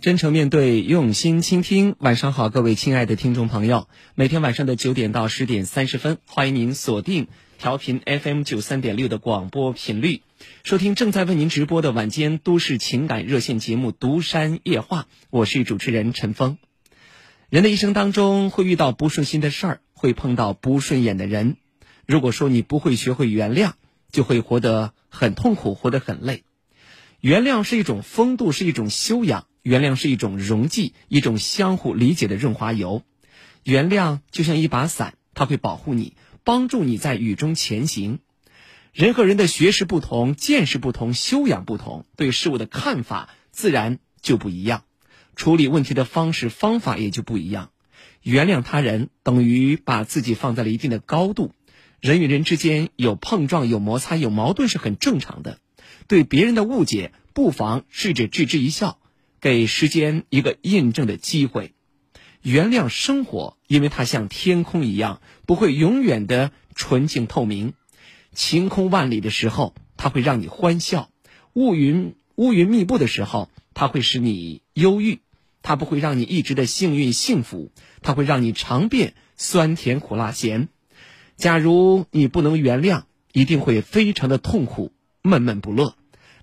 真诚面对，用心倾听。晚上好，各位亲爱的听众朋友，每天晚上的九点到十点三十分，欢迎您锁定调频 FM 九三点六的广播频率，收听正在为您直播的晚间都市情感热线节目《独山夜话》。我是主持人陈峰。人的一生当中会遇到不顺心的事儿，会碰到不顺眼的人。如果说你不会学会原谅，就会活得很痛苦，活得很累。原谅是一种风度，是一种修养。原谅是一种溶剂，一种相互理解的润滑油。原谅就像一把伞，它会保护你，帮助你在雨中前行。人和人的学识不同，见识不同，修养不同，对事物的看法自然就不一样，处理问题的方式方法也就不一样。原谅他人等于把自己放在了一定的高度。人与人之间有碰撞、有摩擦、有矛盾是很正常的。对别人的误解，不妨试着置之一笑。给时间一个印证的机会，原谅生活，因为它像天空一样，不会永远的纯净透明。晴空万里的时候，它会让你欢笑；乌云乌云密布的时候，它会使你忧郁。它不会让你一直的幸运幸福，它会让你尝遍酸甜苦辣咸。假如你不能原谅，一定会非常的痛苦，闷闷不乐。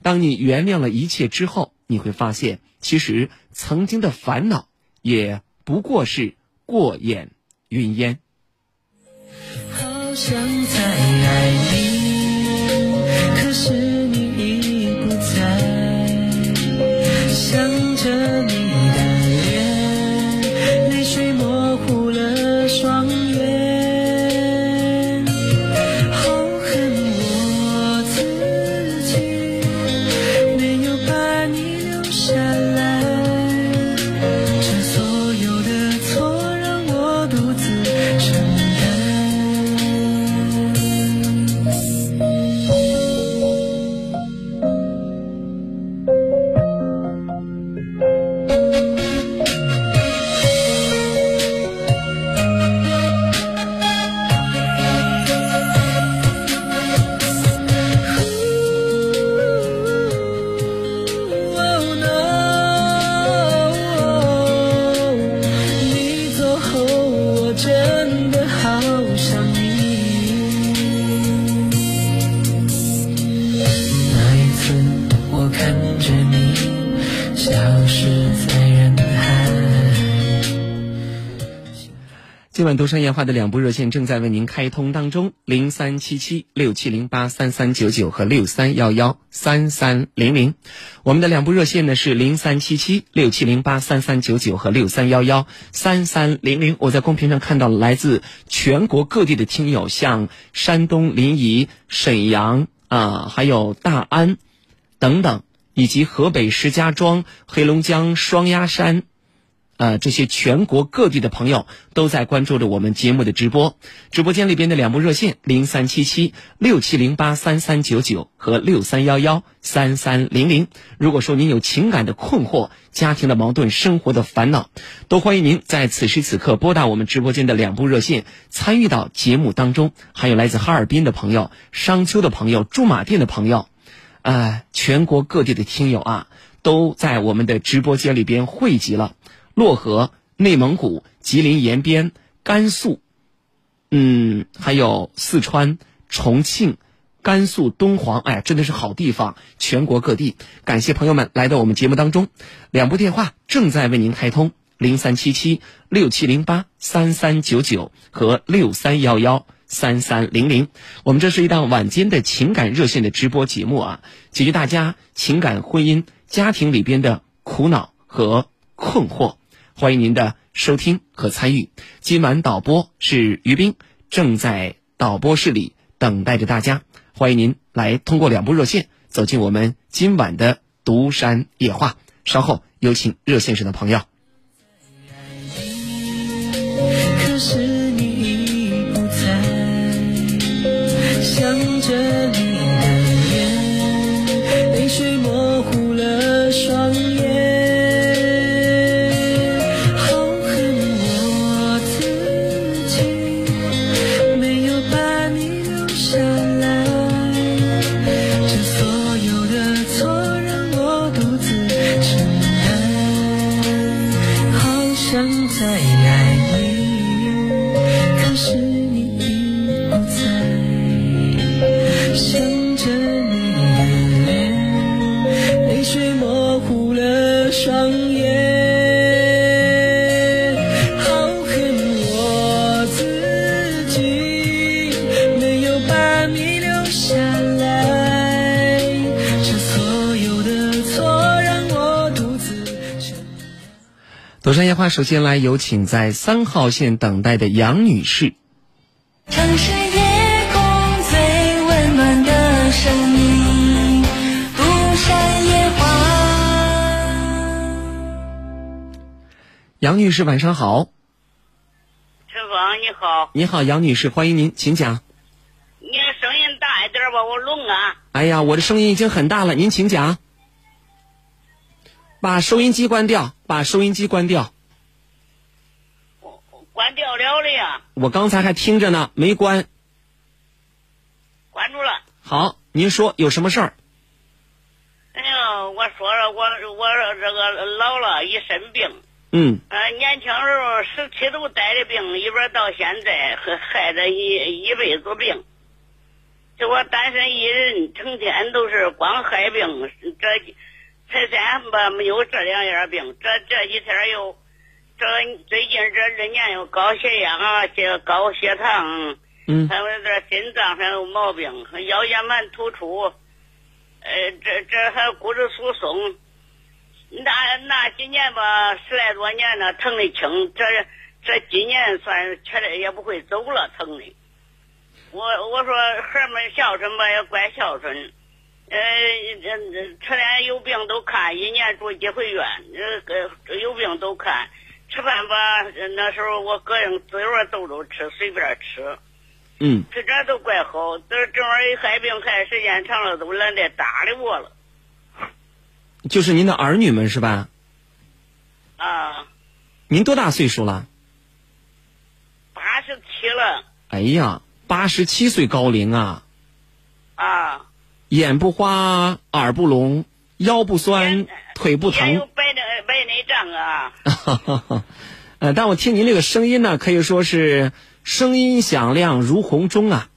当你原谅了一切之后，你会发现。其实，曾经的烦恼也不过是过眼云烟。好想再爱你，可是今晚独山夜话的两部热线正在为您开通当中，零三七七六七零八三三九九和六三幺幺三三零零。我们的两部热线呢是零三七七六七零八三三九九和六三幺幺三三零零。我在公屏上看到了来自全国各地的听友，像山东临沂、沈阳啊，还有大安等等，以及河北石家庄、黑龙江双鸭山。呃，这些全国各地的朋友都在关注着我们节目的直播。直播间里边的两部热线：零三七七六七零八三三九九和六三幺幺三三零零。如果说您有情感的困惑、家庭的矛盾、生活的烦恼，都欢迎您在此时此刻拨打我们直播间的两部热线，参与到节目当中。还有来自哈尔滨的朋友、商丘的朋友、驻马店的朋友，呃，全国各地的听友啊，都在我们的直播间里边汇集了。漯河、内蒙古、吉林延边、甘肃，嗯，还有四川、重庆、甘肃敦煌，哎，真的是好地方！全国各地，感谢朋友们来到我们节目当中。两部电话正在为您开通：零三七七六七零八三三九九和六三幺幺三三零零。我们这是一档晚间的情感热线的直播节目啊，解决大家情感、婚姻、家庭里边的苦恼和困惑。欢迎您的收听和参与。今晚导播是于斌，正在导播室里等待着大家。欢迎您来通过两部热线走进我们今晚的独山夜话。稍后有请热线上的朋友。可是你已不在，想着你的脸，泪水模糊了双眼朵山夜话，首先来有请在三号线等待的杨女士。城市夜空最温暖的声音，独山夜话。杨女士，晚上好。陈峰，你好，你好，杨女士，欢迎您，请讲。你声音大一点吧，我聋啊。哎呀，我的声音已经很大了，您请讲。把收音机关掉，把收音机关掉。我我关掉了的呀，我刚才还听着呢，没关。关住了。好，您说有什么事儿？哎呀，我说了，我我这个老了一身病，嗯呃，年轻时候十七都带的病，一边到现在还害着一一辈子病。就我单身一人，成天都是光害病，这才三吧没有这两样病，这这几天又这最近这二年又高血压啊，这高血糖，嗯还有这心脏上有毛病，腰间盘突出，呃，这这还骨质疏松。那那几年吧，十来多年了，疼的轻。这这今年算确实也不会走了，疼的。我我说孩们孝顺吧，也怪孝顺。呃，这这车连有病都看，一年住几回院，这个有病都看。吃饭吧，那时候我个人自由豆豆吃，随便吃。嗯，吃这都怪好，这这玩意儿害病害时间长了，都懒得搭理我了就是您的儿女们是吧？啊！您多大岁数了？八十七了哎呀，八十七岁高龄啊，啊！眼不花，耳不聋，腰不酸，腿不疼。也有白内白内障啊！呃，但我听您这个声音呢，可以说是声音响亮如洪钟啊。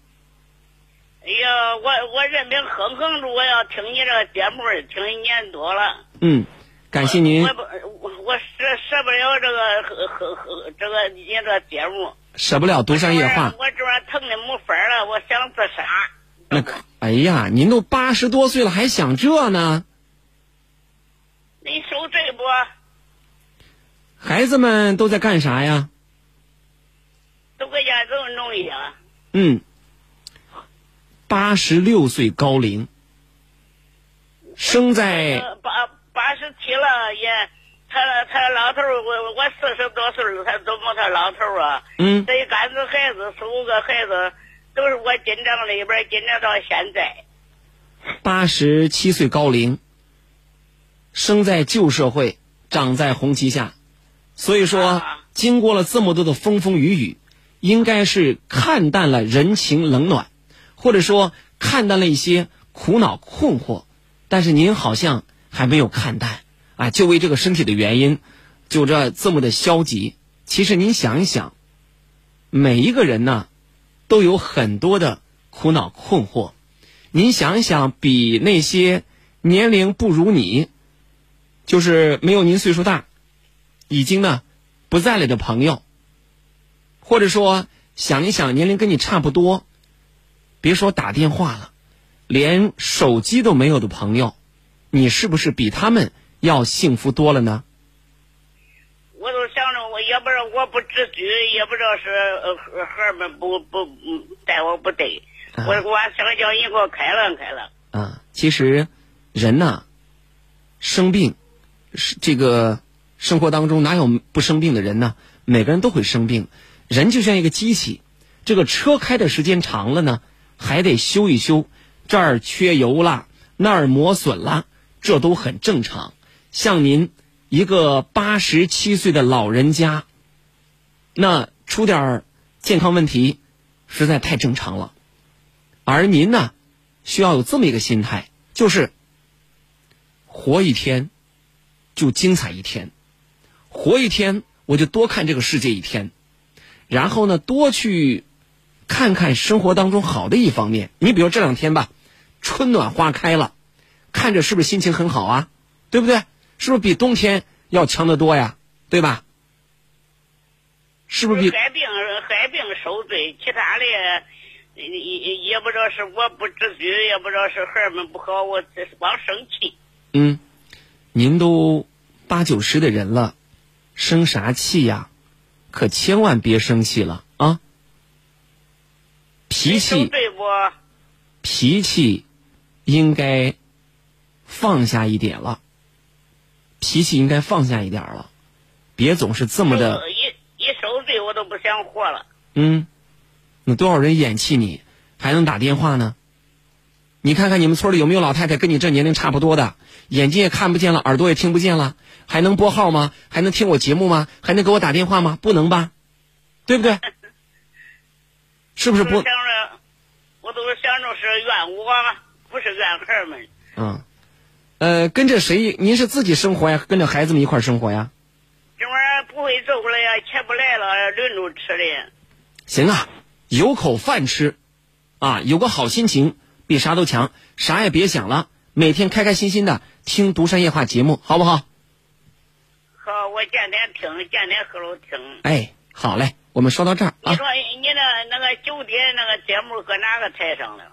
哎呀，我我人病哼哼着，我要听你这个节目，听一年多了。嗯，感谢您我，不我我舍舍不了这个呵呵呵这个你这个节目。舍不了独山夜话。我这边疼的没法了，我想自杀。那可，哎呀，您都八十多岁了，还想这呢？你受罪不？孩子们都在干啥呀？都搁家这么弄一下？嗯，八十六岁高龄，生在呃八八十七了也，他他老头儿我我四十多岁了，他怎么他老头儿啊？嗯这一杆子孩子，四五个孩子，都是我紧张里边儿紧张到现在。八十七岁高龄，生在旧社会，长在红旗下，所以说啊经过了这么多的风风雨雨，应该是看淡了人情冷暖，或者说看淡了一些苦恼困惑，但是您好像还没有看淡啊，就为这个身体的原因，就这这么的消极。其实您想一想，每一个人呢，都有很多的苦恼困惑。您想一想，比那些年龄不如你，就是没有您岁数大，已经呢不在了的朋友，或者说想一想年龄跟你差不多，别说打电话了，连手机都没有的朋友，你是不是比他们要幸福多了呢？也不知道我不知趣，也不知道是呃孩孩儿们不不嗯待我不对，啊我我想叫你给我开朗开朗。啊，其实人呐，生病是这个生活当中哪有不生病的人呢？每个人都会生病，人就像一个机器，这个车开的时间长了呢，还得修一修，这儿缺油了，那儿磨损了，这都很正常。像您一个八十七岁的老人家，那出点健康问题，实在太正常了。而您呢，需要有这么一个心态，就是活一天就精彩一天，活一天我就多看这个世界一天，然后呢，多去看看生活当中好的一方面。你比如这两天吧，春暖花开了，看着是不是心情很好啊？对不对？是不是比冬天要强得多呀？对吧？是不是比害病害病受罪，其他的也也也不知道是我不知足，也不知道是孩儿们不好，我这是光生气。嗯，您都八九十的人了，生啥气呀？可千万别生气了啊！脾受气对不？脾气应该放下一点了，脾气应该放下一点了，别总是这么的。一一受罪，我都不想活了。嗯，那多少人眼气你，还能打电话呢？你看看你们村里有没有老太太跟你这年龄差不多的，眼睛也看不见了，耳朵也听不见了，还能拨号吗？还能听我节目吗？还能给我打电话吗？不能吧？对不对？是不是不想？着，我都是想着是怨我，不是怨孩儿们。嗯，呃，跟着谁？您是自己生活呀？跟着孩子们一块儿生活呀？这玩意儿不会做了呀，钱不来了，轮着吃的。行啊，有口饭吃，啊，有个好心情比啥都强，啥也别想了，每天开开心心的听《独山夜话》节目，好不好？好，我天天听，天天喝喽听。哎，好嘞，我们说到这儿啊，你说你那那个九点那个节目搁哪个台上了？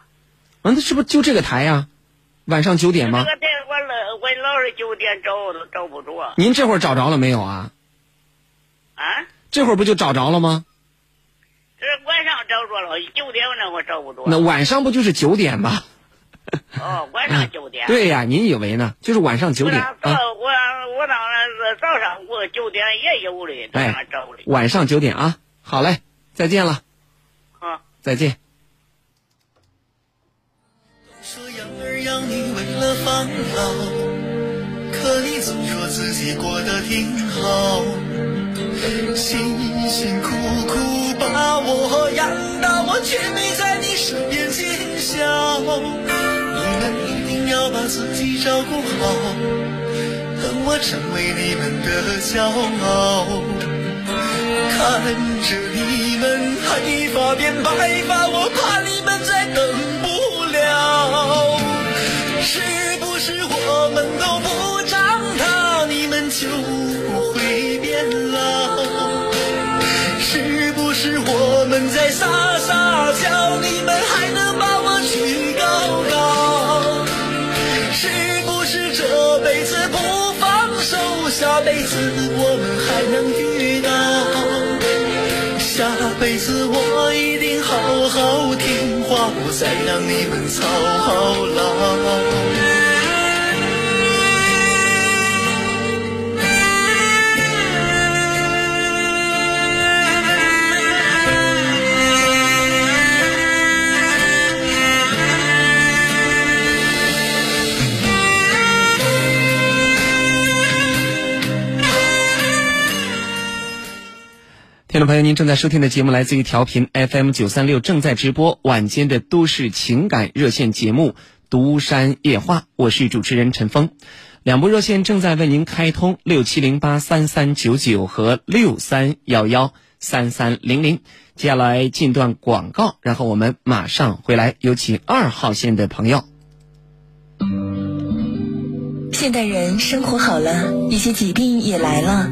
嗯，那是不是就这个台呀？晚上九点吗我老我老是九点找我都找不着。您这会儿找着了没有啊？啊，这会儿不就找着了吗？这晚上找着了，九点那我找不着。那晚上不就是九点吗？哦，晚上九点。对呀，您以为呢？就是晚上九点早啊，我我当然是早上我九点也有的，早哎上找的。晚上九点啊，好嘞，再见了，啊。再见。养儿养女为了防老，可你总说自己过得挺好，辛辛苦苦把我养大，我却没在你身边尽孝。你们一定要把自己照顾好，等我成为你们的骄傲。看着你们黑发变白发，我怕你们再等不了。是不是我们都不长大，你们就不会变老？是不是我们在撒撒娇，你们还能把我举高高？是不是这辈子不放手，下辈子我们还能遇到？下辈子不再让你们操劳。听众朋友，您正在收听的节目来自于调频 FM 九三六，正在直播晚间的都市情感热线节目《独山夜话》，我是主持人陈峰。两部热线正在为您开通，六七零八三三九九和六三幺幺三三零零。接下来进段广告，然后我们马上回来，有请二号线的朋友。现代人生活好了，一些疾病也来了。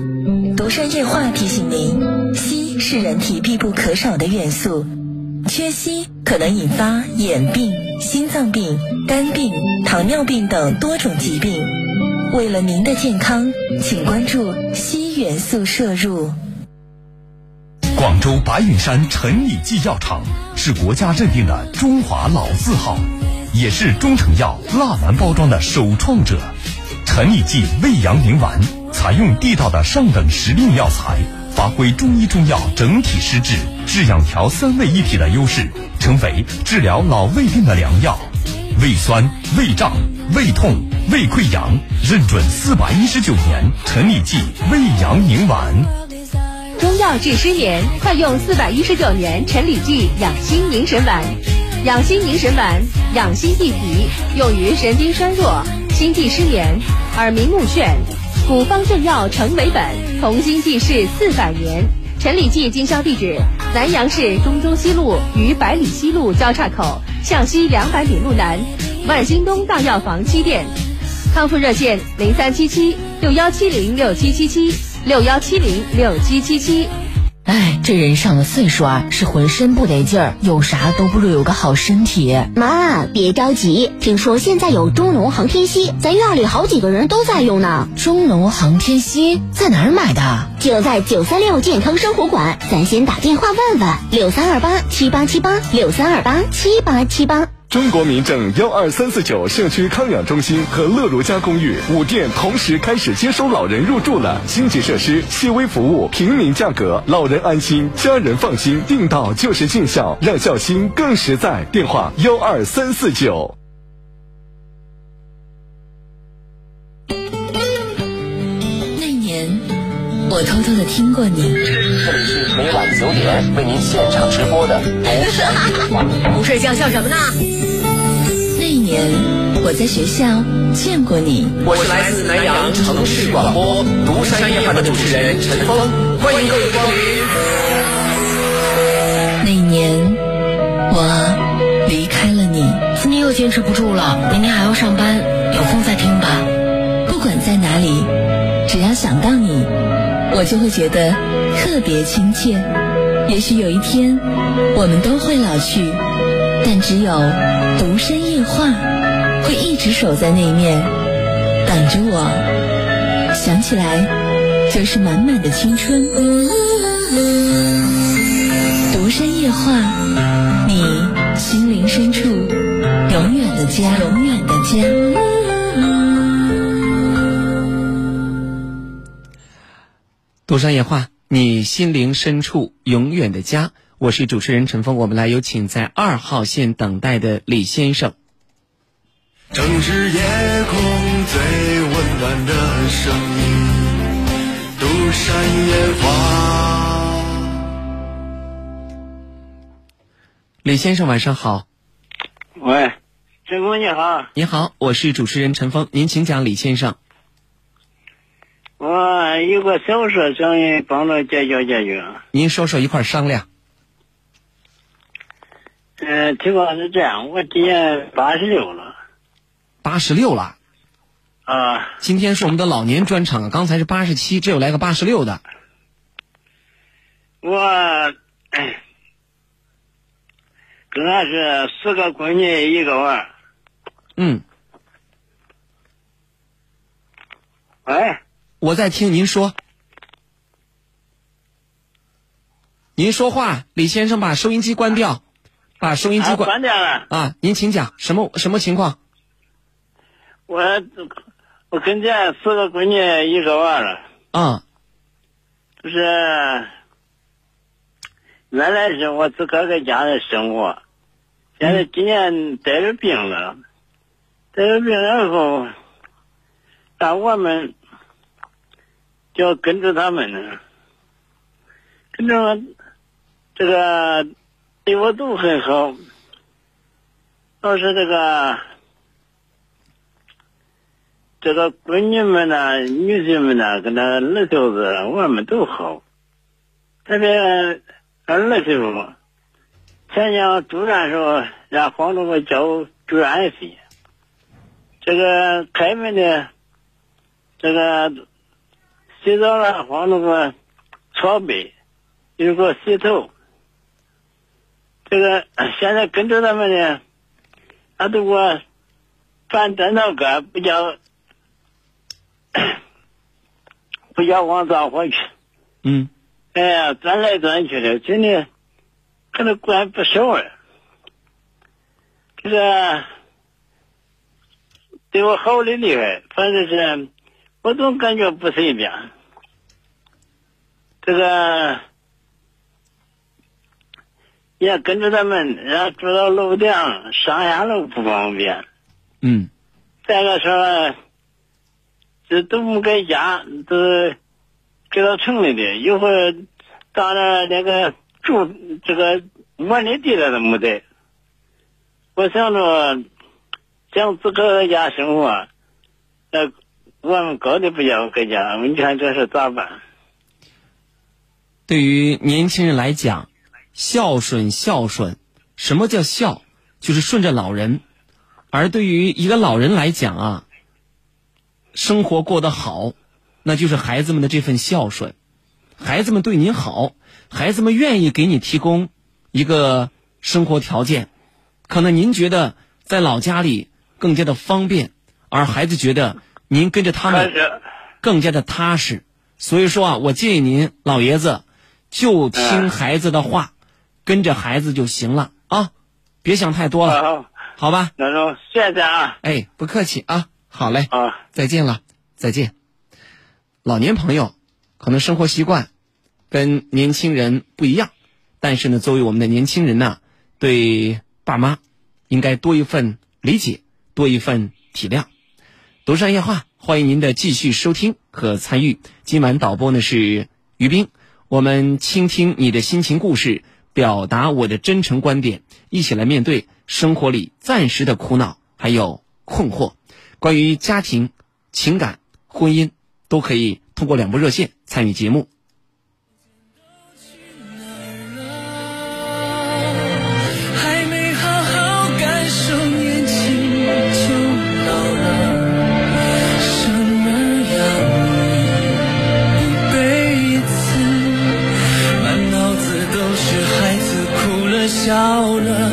独山夜话提醒您，是人体必不可少的元素，缺硒可能引发眼病、心脏病、肝病、糖尿病等多种疾病。为了您的健康，请关注硒元素摄入。广州白云山陈李济药厂是国家认定的中华老字号，也是中成药蜡丸包装的首创者。陈李济胃阳宁丸采用地道的上等时令药材，发挥中医中药整体施治、治养调三位一体的优势，成为治疗老胃病的良药。胃酸、胃胀、胃痛、胃溃疡，认准四百一十九年陈李济胃阳宁丸。中药治失眠，快用四百一十九年陈李济养心凝神丸。养心凝神丸，养心益脾，用于神经衰弱、心悸失眠、耳鸣目眩。古方正药成为本，同心济世四百年。陈李济经销地址：南阳市中州西路与百里西路交叉口向西两百米路南，万兴东大药房七店。康复热线零三七七六幺七零六七七七六幺七零六七七七。哎，这人上了岁数啊，是浑身不得劲儿，有啥都不如有个好身体。妈，别着急，听说现在有中农航天硒，咱院里好几个人都在用呢。中农航天硒在哪儿买的？就在九三六健康生活馆，咱先打电话问问，六三二八七八七八，六三二八七八七八。中国民政幺二三四九社区康养中心和乐如家公寓五店同时开始接收老人入住了，星级设施、细微服务、平民价格，老人安心，家人放心，订到就是尽孝，让孝心更实在。电话幺二三四九。我偷偷的听过你。这里是每晚九点为您现场直播的。不睡觉笑什么呢？那一年，我在学校见过你。我是来自南阳城市广播独山夜话的主持人陈峰，欢迎各位光临。那一年，我离开了你。今天又坚持不住了，明天还要上班，有空再听吧。不管在哪里，只要想到你，我就会觉得特别亲切。也许有一天，我们都会老去，但只有独山夜话会一直守在那面，等着我。想起来，就是满满的青春。独山夜话，你心灵深处永远的家，永远的家。独山夜话，你心灵深处永远的家。我是主持人陈峰，我们来有请在二号线等待的李先生。正是夜空最温暖的声音，独山夜话。李先生晚上好，喂，陈峰你好，你好，我是主持人陈峰，您请讲，李先生。我有个小事想你帮着解决解决。您说说一块商量。呃，情况是这样，我今年八十六了八十六了，啊，今天是我们的老年专场啊，刚才是八十七，这又来个八十六的。我哎，跟俺是四个闺女一个娃。嗯，喂，我在听您说。您说话，李先生把收音机关掉，把收音机啊，关关掉了。啊，您请讲，什么什么情况？我我跟前四个闺女一个娃儿了，啊，就是原来是我自个儿在家里生活，现在今年得了病了，得了病以后，但我们要跟着他们呢，跟着我这个对我都很好，倒是这个这个闺女们呢、女婿们呢，跟他儿媳妇子我们都好，特别儿媳妇，前年住院时候让黄主给交住院费，这个开门的，这个洗澡了黄主给搓背，又给我洗头，这个现在跟着他们呢，他都给我翻枕头盖，不叫。不叫往灶火去，嗯，哎呀，转来转去的，真的，可能管不少了。这个对我好的厉害，反正是我总感觉不随便。这个也跟着他们，然后住到楼顶，上下楼不方便。嗯，再个说。这都不在家，都给到城里的，一会儿到那那个住这个窝里地了都没得。我想着想自个在家生活，那，我们高的不叫搁家，你看这是咋办？对于年轻人来讲，孝顺孝顺，什么叫孝？就是顺着老人。而对于一个老人来讲啊。生活过得好，那就是孩子们的这份孝顺。孩子们对您好，孩子们愿意给你提供一个生活条件，可能您觉得在老家里更加的方便，而孩子觉得您跟着他们更加的踏实。所以说啊，我建议您老爷子就听孩子的话，跟着孩子就行了啊，别想太多了，好吧？那就谢谢啊。哎，不客气啊，好嘞，啊，再见了，再见。老年朋友可能生活习惯跟年轻人不一样，但是呢，作为我们的年轻人呢，对爸妈应该多一份理解，多一份体谅。独山夜话，欢迎您的继续收听和参与。今晚导播呢是于斌，我们倾听你的心情故事，表达我的真诚观点，一起来面对生活里暂时的苦恼还有困惑。关于家庭、情感、婚姻，都可以通过两部热线参与节目。到了。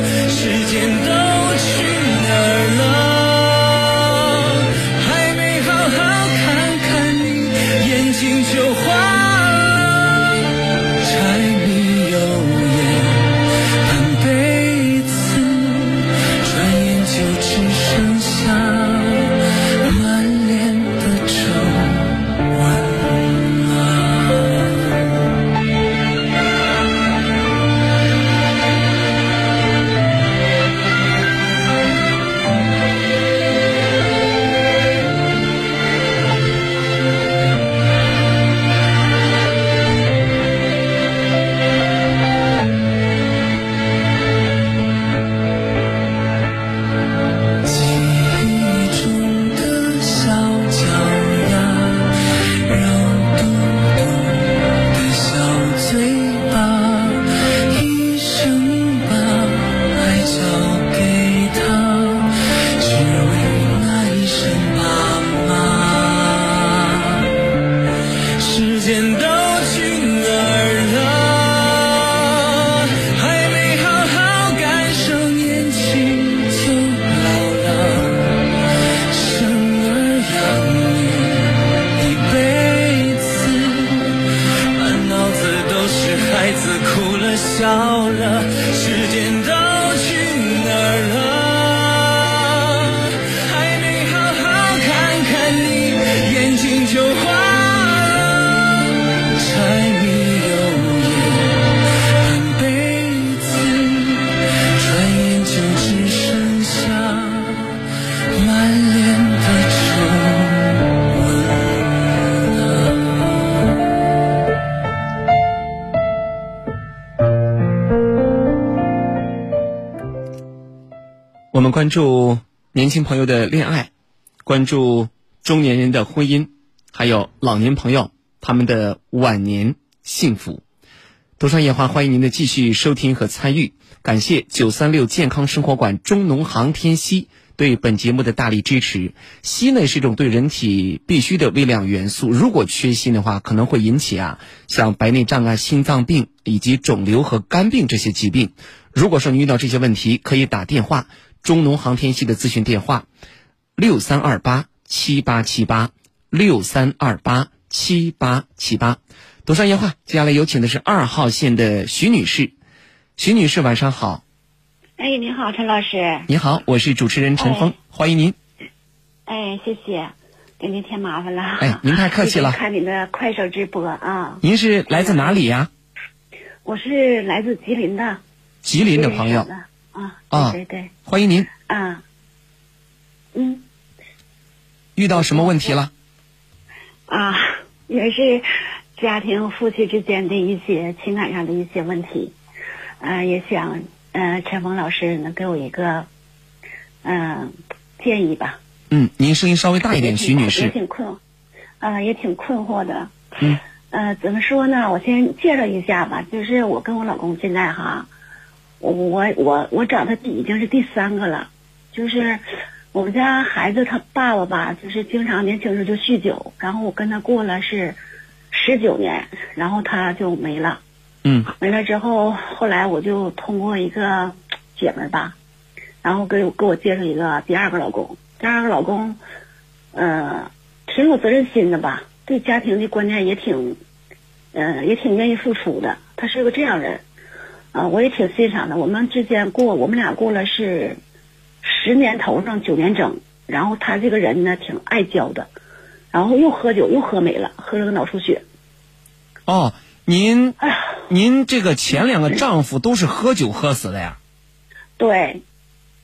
时间关注年轻朋友的恋爱，关注中年人的婚姻，还有老年朋友他们的晚年幸福。独山夜话，欢迎您的继续收听和参与。感谢九三六健康生活馆中农航天硒对本节目的大力支持。硒呢是一种对人体必需的微量元素，如果缺锌的话，可能会引起啊像白内障啊、心脏病以及肿瘤和肝病这些疾病。如果说你遇到这些问题，可以打电话中农航天系的咨询电话六三二八七八七八六三二八七八七八。读上夜话，接下来有请的是二号线的徐女士。徐女士，晚上好。哎，你好，陈老师。你好，我是主持人陈峰，欢迎您。哎，谢谢，给您添麻烦了。哎，您太客气了。看您的快手直播啊。您是来自哪里呀？我是来自吉林的。吉林的朋友。啊。啊，对对。欢迎您。啊。嗯。遇到什么问题了？啊，也是家庭夫妻之间的一些情感上的一些问题，呃，也想呃陈峰老师能给我一个嗯、呃、建议吧。嗯，您声音稍微大一点，徐女士。也挺困，啊，也挺困惑的。嗯。呃，怎么说呢？我先介绍一下吧，就是我跟我老公现在哈，我我我我找他已经是第三个了，就是我们家孩子他爸爸吧，就是经常年轻时候就酗酒，然后我跟他过了是十九年，然后他就没了。嗯没了之后，后来我就通过一个姐们儿吧，然后给我给我介绍一个第二个老公。第二个老公，呃，挺有责任心的吧，对家庭的观念也挺，呃，也挺愿意付出的。他是个这样人，啊、我也挺欣赏的。我们之间过，我们俩过了是十年头上九年整。然后他这个人呢，挺爱交的，然后又喝酒又喝没了，喝了个脑出血。哦，您您这个前两个丈夫都是喝酒喝死的呀？对，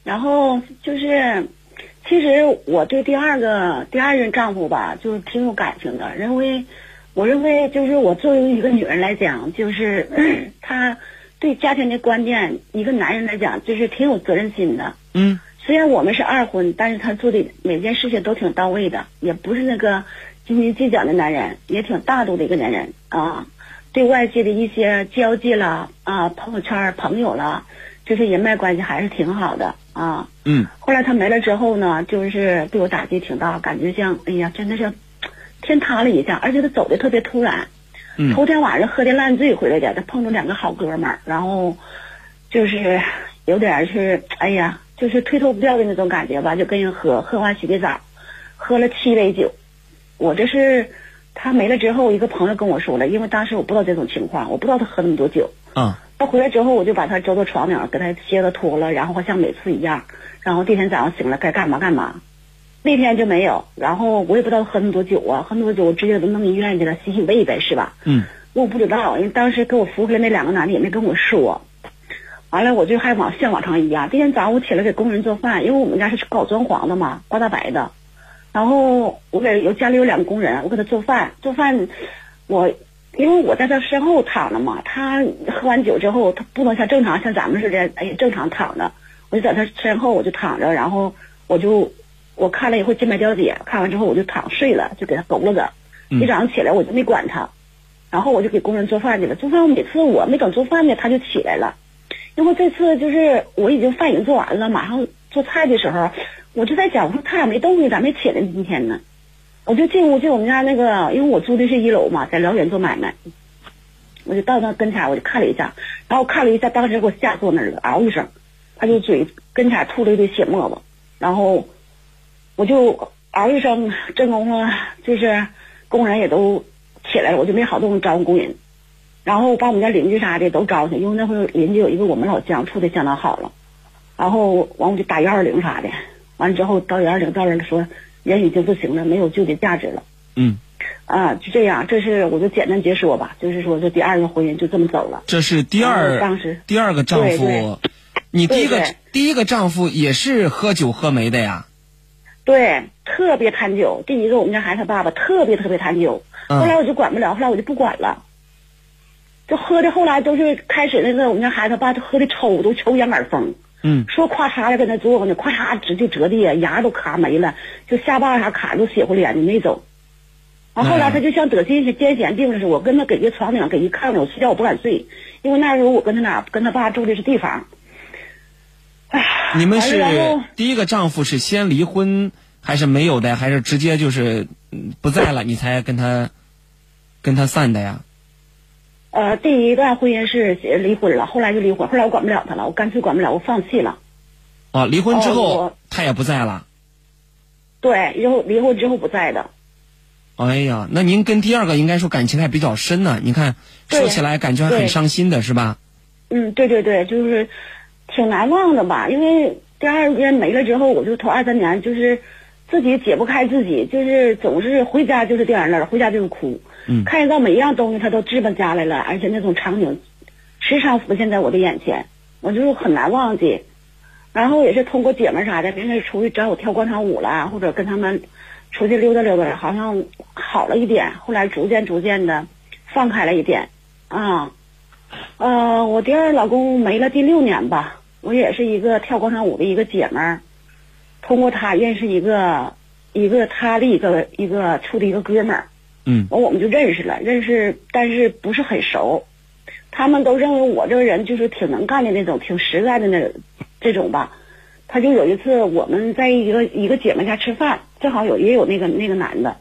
然后就是，其实我对第二个第二任丈夫吧，就是挺有感情的，认为我认为就是我作为一个女人来讲，就是 他对家庭的观念，一个男人来讲就是挺有责任心的。嗯虽然我们是二婚，但是他做的每件事情都挺到位的，也不是那个斤斤计较的男人，也挺大度的一个男人啊。对外界的一些交际啦啊，朋友圈朋友啦，这些人脉关系还是挺好的啊。嗯后来他没了之后呢，就是对我打击挺大，感觉像哎呀，真的是天塌了一下，而且他走的特别突然。嗯头天晚上喝的烂醉回来的，他碰着两个好哥们儿，然后就是有点是哎呀，就是推脱不掉的那种感觉吧，就跟人喝，喝完洗的澡，喝了七杯酒。我这是他没了之后，一个朋友跟我说了，因为当时我不知道这种情况，我不知道他喝那么多酒。啊他回来之后，我就把他揪到床顶，给他鞋子脱了，然后像每次一样，然后第二天早上醒了该干嘛干嘛。那天就没有，然后我也不知道喝那么多酒啊，喝那么多酒，我直接都弄医院去了，洗洗胃呗，是吧？嗯我不知道，因为当时给我扶回来那两个男的也没跟我说。完了，我就还往像往常一样。第二天早上我起来给工人做饭，因为我们家是搞装潢的嘛，刮大白的。然后我给有家里有两个工人，我给他做饭，做饭，我因为我在他身后躺着嘛，他喝完酒之后，他不能像正常像咱们似的，哎，正常躺着，我就在他身后我就躺着，然后我就我看了一会儿金牌调解，看完之后我就躺睡了，就给他勾了着。嗯一早上起来我就没管他，然后我就给工人做饭去了。做饭我每次我没等做饭呢，他就起来了。因为这次就是我已经饭已经做完了，马上做菜的时候，我就在想，我说他咋没动静，咋没起来今天呢？我就进屋进我们家那个，因为我租的是一楼嘛，在辽源做买卖，我就到那跟前我就看了一下，然后看了一下，当时给我吓坐那儿了，嗷一声，他就嘴跟前吐了一堆血沫子，然后我就嗷一声，这功夫就是工人也都起来了，我就没好动招呼工人，然后把我们家邻居啥的都招去，因为那会儿邻居有一个我们老乡处的相当好了，然后完我就打幺二零啥的，完了之后到幺二零到那儿说人已经不行了，没有救的价值了。嗯，啊，就这样，这是我就简单结说吧，就是说这第二个婚姻就这么走了。这是第二当时第二个丈夫，你第一个第一个丈夫也是喝酒喝没的呀？对，特别贪酒。第一个我们家孩子他爸爸特别特别贪酒，嗯后来我就管不了，后来我就不管了。就喝的后来都是开始那个我们家孩子他爸就喝的抽都抽烟杆风，嗯说咔嚓的跟那坐呢，咔嚓直就折地，牙都卡没了，就下巴啥卡都血乎脸的没走。完后来他就像得心癫痫病似的，我跟他给一床顶给一炕上，我睡觉我不敢睡，因为那时候我跟他俩跟他爸住的是地方。你们是第一个丈夫是先离婚还是没有的，还是直接就是嗯不在了你才跟他跟他散的呀？呃，第一段婚姻是离婚了，后来就离婚，后来我管不了他了，我干脆管不了，我放弃了。哦，离婚之哦后我他也不在了。对，然后离婚之后不在的。哎呀，那您跟第二个应该说感情还比较深呢。你看说起来感觉还很伤心的是吧？嗯，对对对，就是挺难忘的吧。因为第二个人没了之后，我就头二三年就是自己解不开自己，就是总是回家就是掉眼泪儿，回家就是哭。嗯看到每一样东西他都置办家来了，而且那种场景时常浮现在我的眼前，我就很难忘记。然后也是通过姐们儿啥的，平时出去找我跳广场舞啦，或者跟他们出去溜达溜达，好像好了一点。后来逐渐逐渐的放开了一点啊。呃，我第二老公没了第六年吧，我也是一个跳广场舞的一个姐们儿，通过她认识一个一个他的一个一个处的一个哥们儿，嗯完我们就认识了，认识但是不是很熟，他们都认为我这个人就是挺能干的那种，挺实在的那这种吧。他就有一次我们在一个一个姐妹家吃饭，正好有也有那个那个男的，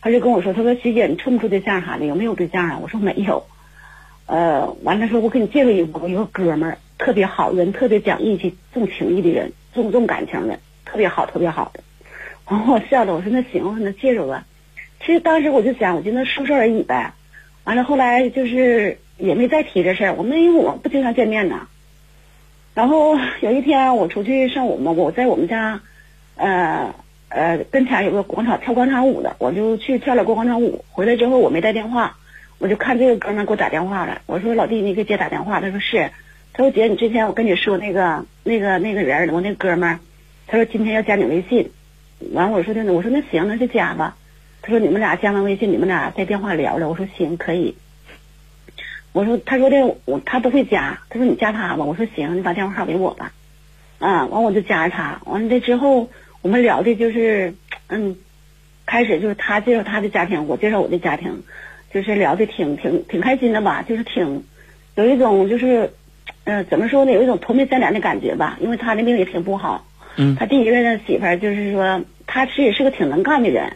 他就跟我说，他说徐姐你处不处对象啥的，有没有对象啊？我说没有。呃，完了说，我给你介绍一个，我有个哥们儿特别好人，特别讲义气、重情义的人，重重感情的，特别好，特别好的。完后我笑了，我说那行，我说那介绍吧。其实当时我就想，我就那说说而已呗。完了后来就是也没再提这事儿，我们因为我不经常见面呢。然后有一天我出去上午嘛，我在我们家，呃呃跟前有个广场跳广场舞的，我就去跳了个广场舞。回来之后我没带电话。我就看这个哥们给我打电话了，我说老弟，你给姐打电话。他说是，他说姐，你之前我跟你说那个那个那个人，我那哥们儿，他说今天要加你微信。完我说的，我说那行，那就加吧。他说你们俩加完微信，你们俩在电话聊聊。我说行，可以。我说他说的我他不会加，他说你加他吧。我说行，你把电话号给我吧。啊，完我就加他。完了这之后，我们聊的就是嗯，开始就是他介绍他的家庭，我介绍我的家庭。就是聊的挺挺挺开心的吧，就是挺有一种就是，嗯，怎么说呢？有一种同病相怜的感觉吧。因为他的命也挺不好，嗯，他第一个媳妇儿就是说，他其实也是个挺能干的人。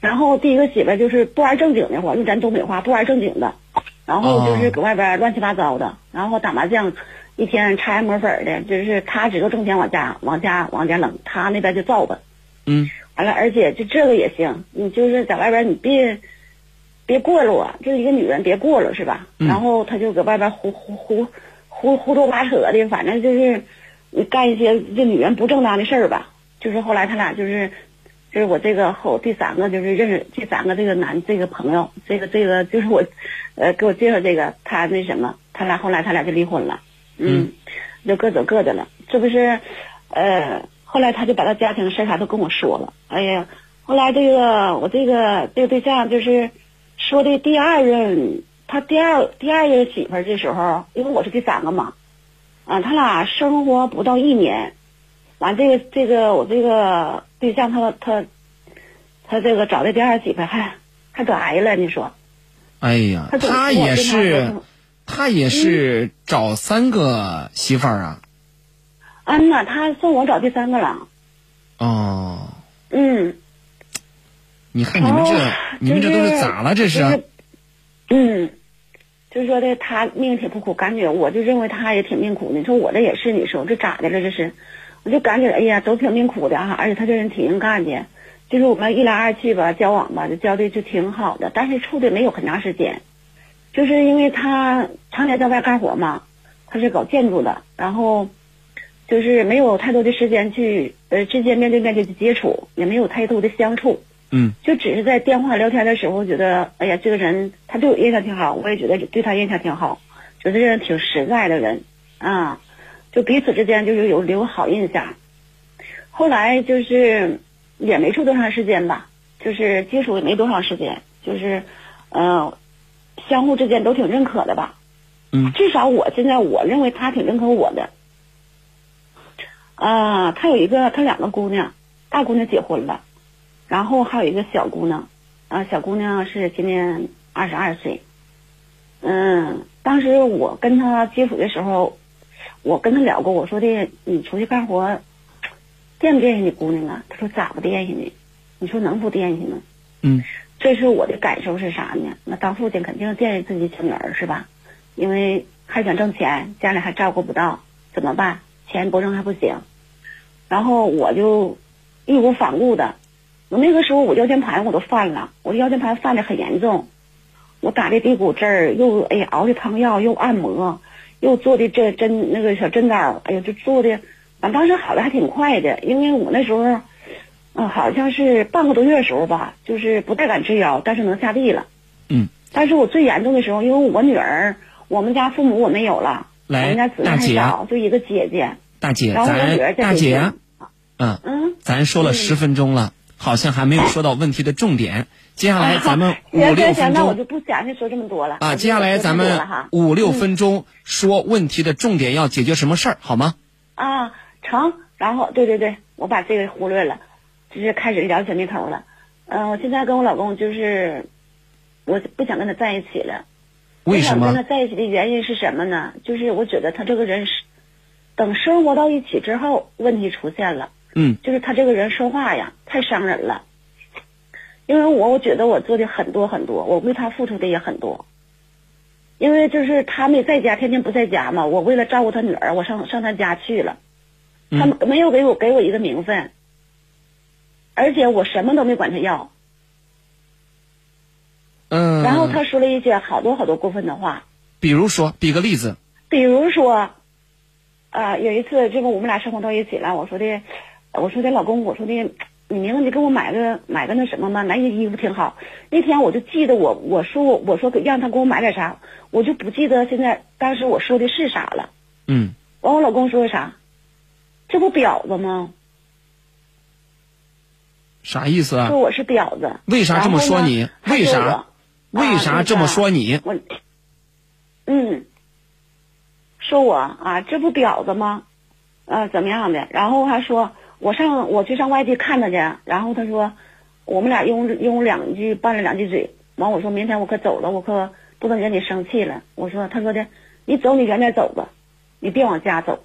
然后第一个媳妇儿就是不玩正经的活，用咱东北话不玩正经的，然后就是搁外边乱七八糟的，然后打麻将，一天拆抹粉的，就是他知道挣钱往家往家往家扔，他那边就造吧。嗯，完了，而且就这个也行，你就是在外边你别。别过了我，就是一个女人，别过了是吧？然后他就搁外边胡胡胡胡胡说八扯的，反正就是干一些这女人不正当的事儿吧。就是后来他俩就是，就是我这个后第三个就是认识第三个这个男这个朋友，这个这个就是我，呃，给我介绍这个他那什么，他俩后来他俩就离婚了，嗯，就各走各的了。这不是，呃，后来他就把他家庭事啥都跟我说了。哎呀，后来这个我这个这个对象就是。说的第二任，他第二第二个媳妇儿这时候，因为我是第三个嘛，啊，他俩生活不到一年，完这个这个我这个对象他他他这个找的第二媳妇还还得癌了，你说？哎呀，他也是他也是找三个媳妇儿啊？嗯呐，他算我找第三个了。哦。嗯。你看你们这，你们这都是咋了？这是，嗯，就说的他命挺不苦，感觉我就认为他也挺命苦的。你说我这也是，你说这咋的了？这是，我就感觉哎呀，都挺命苦的哈。而且他这人挺硬干的，就是我们一来二去吧，交往吧，就交的就挺好的。但是处的没有很长时间，就是因为他常年在外干活嘛，他是搞建筑的，然后就是没有太多的时间去呃直接面对面的接触，也没有太多的相处。嗯，就只是在电话聊天的时候，觉得哎呀，这个人他对我印象挺好，我也觉得对他印象挺好，觉得这人挺实在的人啊，就彼此之间就是有留好印象。后来就是也没处多长时间吧，就是接触也没多长时间，就是嗯，相互之间都挺认可的吧。嗯，至少我现在我认为他挺认可我的。啊，他有一个，他两个姑娘，大姑娘结婚了。然后还有一个小姑娘，啊，小姑娘是今年二十二岁。嗯，当时我跟她接触的时候，我跟她聊过，我说的你出去干活，惦不惦记你姑娘啊？她说咋不惦记呢？你说能不惦记吗？嗯，这是我的感受是啥呢？那当父亲肯定惦记自己小女儿是吧？因为还想挣钱，家里还照顾不到，怎么办？钱不挣还不行。然后我就义无反顾的。我那个时候我腰间盘我都犯了，我腰间盘犯的很严重，我打的骶骨针儿，又哎呀熬的汤药，又按摩，又做的这针那个小针刀，哎呀就做的，反正当时好的还挺快的，因为我那时候，嗯好像是半个多月的时候吧，就是不太敢吃药，但是能下地了。嗯。但是我最严重的时候，因为我女儿，我们家父母我没有了，我们家子女还少，就一个姐姐。大姐，咱大姐，嗯嗯，咱说了十分钟了。好像还没有说到问题的重点，接下来咱们 五六分钟。那我就不详细说这么多了。啊，接下来咱们五六分钟说问题的重点要解决什么事儿，好吗？啊，成。然后，对对对，我把这个忽略了，就是开始聊小蜜头了。嗯，我现在跟我老公就是，我不想跟他在一起了。为什么？跟他在一起的原因是什么呢？就是我觉得他这个人是，等生活到一起之后，问题出现了。嗯就是他这个人说话呀，太伤人了。因为我我觉得我做的很多很多，我为他付出的也很多。因为就是他没在家，天天不在家嘛，我为了照顾他女儿，我上上他家去了。他嗯没有给我给我一个名分，而且我什么都没管他要。嗯。然后他说了一些好多好多过分的话，比如说，比个例子。比如说，啊、有一次这个我们俩生活到一起了，我说的，我说的老公，我说的，你明天你给我买个买个那什么嘛，买件衣服挺好。那天我就记得我我说我我说让他给我买点啥，我就不记得现在当时我说的是啥了。嗯完我老公说的啥？这不婊子吗？啥意思啊说？我是婊子。为啥这么说你为啥为啥这么说你？我，嗯，说我啊，这不婊子吗？啊，怎么样的？然后还说我上我去上外地看他去，然后他说我们俩用用两句拌了两句嘴，完我说明天我可走了，我可不能惹你生气了。我说他说的，你走你远点走吧，你别往家走。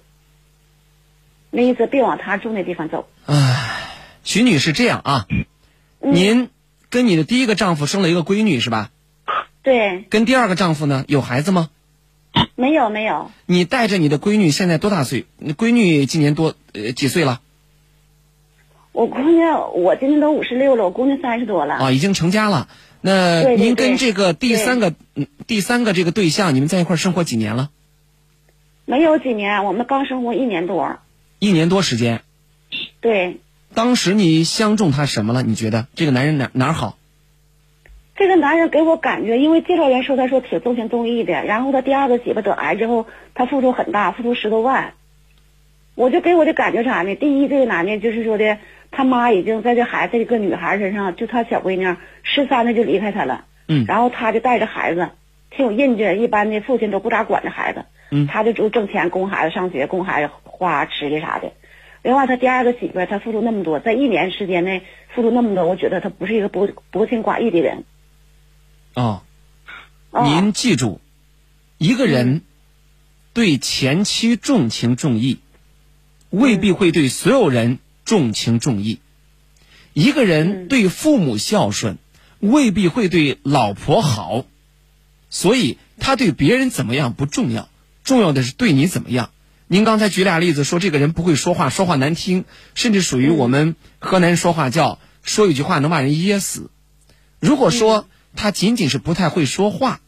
那意思别往他住那地方走。徐女士，这样啊，嗯您跟你的第一个丈夫生了一个闺女是吧？对，跟第二个丈夫呢有孩子吗？没有没有，你带着你的闺女现在多大岁？你闺女今年多呃几岁了？我姑娘我今年都五十六了，我姑娘三十多了。啊，已经成家了。那您跟这个第三个嗯第三个这个对象，你们在一块生活几年了？没有几年，我们刚生活一年多。一年多时间。对，当时你相中他什么了？你觉得这个男人哪哪儿好？这个男人给我感觉，因为介绍人说他说挺重情重义的，然后他第二个媳妇得癌之后，他付出很大，付出十多万。我就给我的感觉啥呢？第一，这个男的就是说的，他妈已经在这孩子一个女孩身上，就他小闺女十三的就离开他了，嗯然后他就带着孩子，挺有印劲，一般的父亲都不咋管这孩子，嗯他就就挣钱供孩子上学，供孩子花吃的啥的。另外，他第二个媳妇儿，他付出那么多，在一年时间内付出那么多，我觉得他不是一个薄薄情寡义的人。哦，哦您记住，一个人对前妻重情重义，未必会对所有人重情重义。一个人对父母孝顺，未必会对老婆好。所以，他对别人怎么样不重要，重要的是对你怎么样。您刚才举俩例子，说这个人不会说话，说话难听，甚至属于我们河南人说话叫说一句话能把人噎死。如果说他仅仅是不太会说话，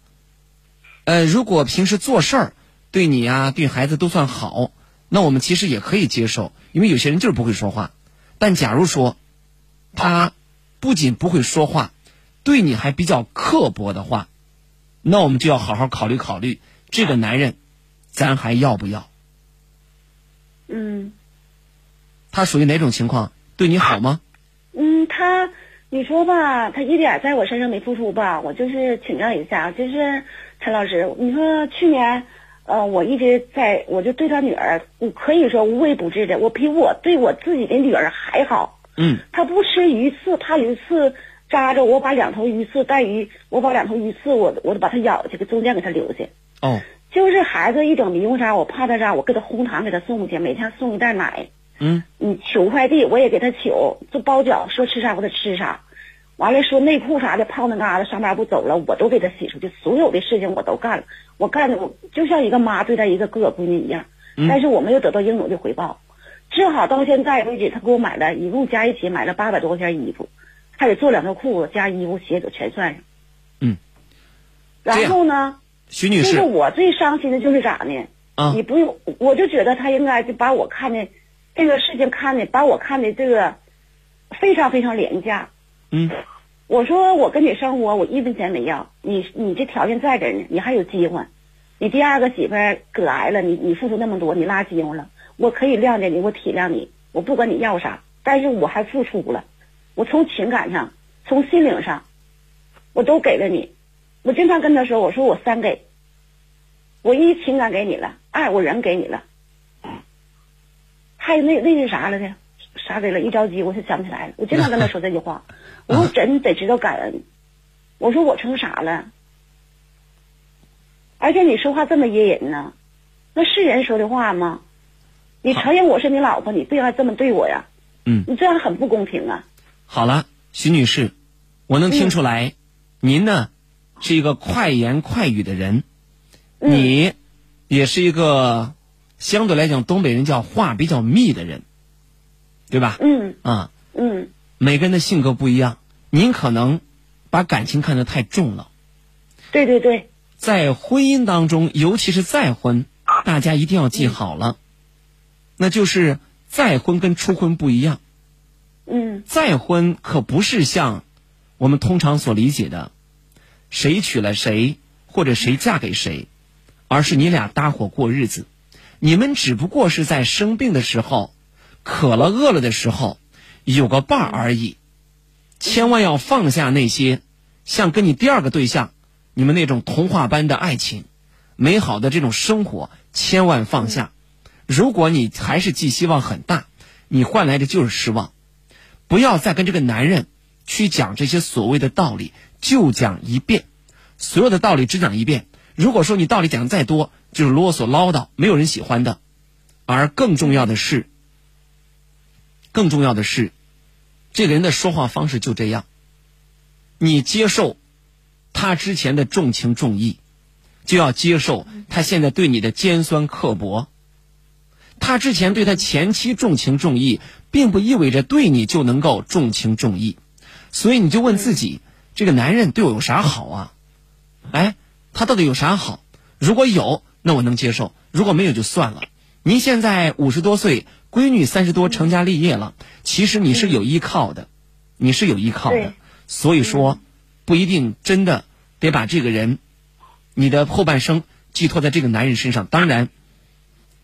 呃，如果平时做事儿对你呀、对孩子都算好，那我们其实也可以接受，因为有些人就是不会说话。但假如说他不仅不会说话，对你还比较刻薄的话，那我们就要好好考虑考虑，这个男人咱还要不要？嗯他属于哪种情况？对你好吗？嗯，他你说吧，他一点在我身上没付出吧？我就是请教一下，就是陈老师，你说去年，呃，我一直在，我就对他女儿，我可以说无微不至的，我比我对我自己的女儿还好。嗯他不吃鱼刺，怕鱼刺扎着，我把两头鱼刺带鱼，我把两头鱼刺我我都把它咬去，给中间给他留下。哦，就是孩子一整迷糊啥，我怕他啥，我给他红糖给他送去，每天送一袋奶。嗯你取快递我也给他取，就包饺，说吃啥我给他吃啥。完了说内裤啥的泡那嘎达上班不走了，我都给他洗出去，所有的事情我都干了，我干的我就像一个妈对待一个哥哥闺女一样，嗯但是我没有得到应有的回报。正好到现在为止，他给我买了一共加一起买了八百多块钱衣服，还得做两条裤子加衣服鞋子全算上。嗯。然后呢，徐女士就是我最伤心的就是咋呢？啊你不用，我就觉得他应该就把我看的这个事情看的，把我看的这个非常非常廉价。我说我跟你生活，我一分钱没要，你你这条件在这呢，你还有机会。你第二个媳妇儿得癌了，你你付出那么多，你拉机会了，我可以谅解你，我体谅你，我不管你要啥，但是我还付出了，我从情感上，从心灵上，我都给了你。我经常跟他说，我说我三给，我一情感给你了，二我人给你了，还有那那是啥来着？啥给了？一着急我就想不起来了。我经常跟他说这句话，我说真得知道感恩。我说我成啥了？而且你说话这么噎人呢，那是人说的话吗？你承认我是你老婆，你不应该这么对我呀。嗯，你这样很不公平啊。好了，徐女士，我能听出来，您呢是一个快言快语的人，你也是一个相对来讲东北人叫话比较密的人，对吧？嗯啊，嗯每个人的性格不一样，您可能把感情看得太重了。对对对，在婚姻当中，尤其是再婚，大家一定要记好了，那就是再婚跟初婚不一样。嗯再婚可不是像我们通常所理解的，谁娶了谁或者谁嫁给谁，而是你俩搭伙过日子。你们只不过是在生病的时候、渴了饿了的时候有个伴儿而已。千万要放下那些像跟你第二个对象，你们那种童话般的爱情、美好的这种生活，千万放下。如果你还是寄希望很大，你换来的就是失望。不要再跟这个男人去讲这些所谓的道理，就讲一遍，所有的道理只讲一遍。如果说你道理讲的再多，就是啰嗦唠叨，没有人喜欢的。而更重要的是，更重要的是，这个人的说话方式就这样。你接受他之前的重情重义，就要接受他现在对你的尖酸刻薄。他之前对他前妻重情重义，并不意味着对你就能够重情重义，所以你就问自己：这个男人对我有啥好啊？哎，他到底有啥好？如果有，那我能接受；如果没有，就算了。您现在五十多岁，闺女三十多，成家立业了，其实你是有依靠的，你是有依靠的。所以说，不一定真的得把这个人，你的后半生寄托在这个男人身上。当然，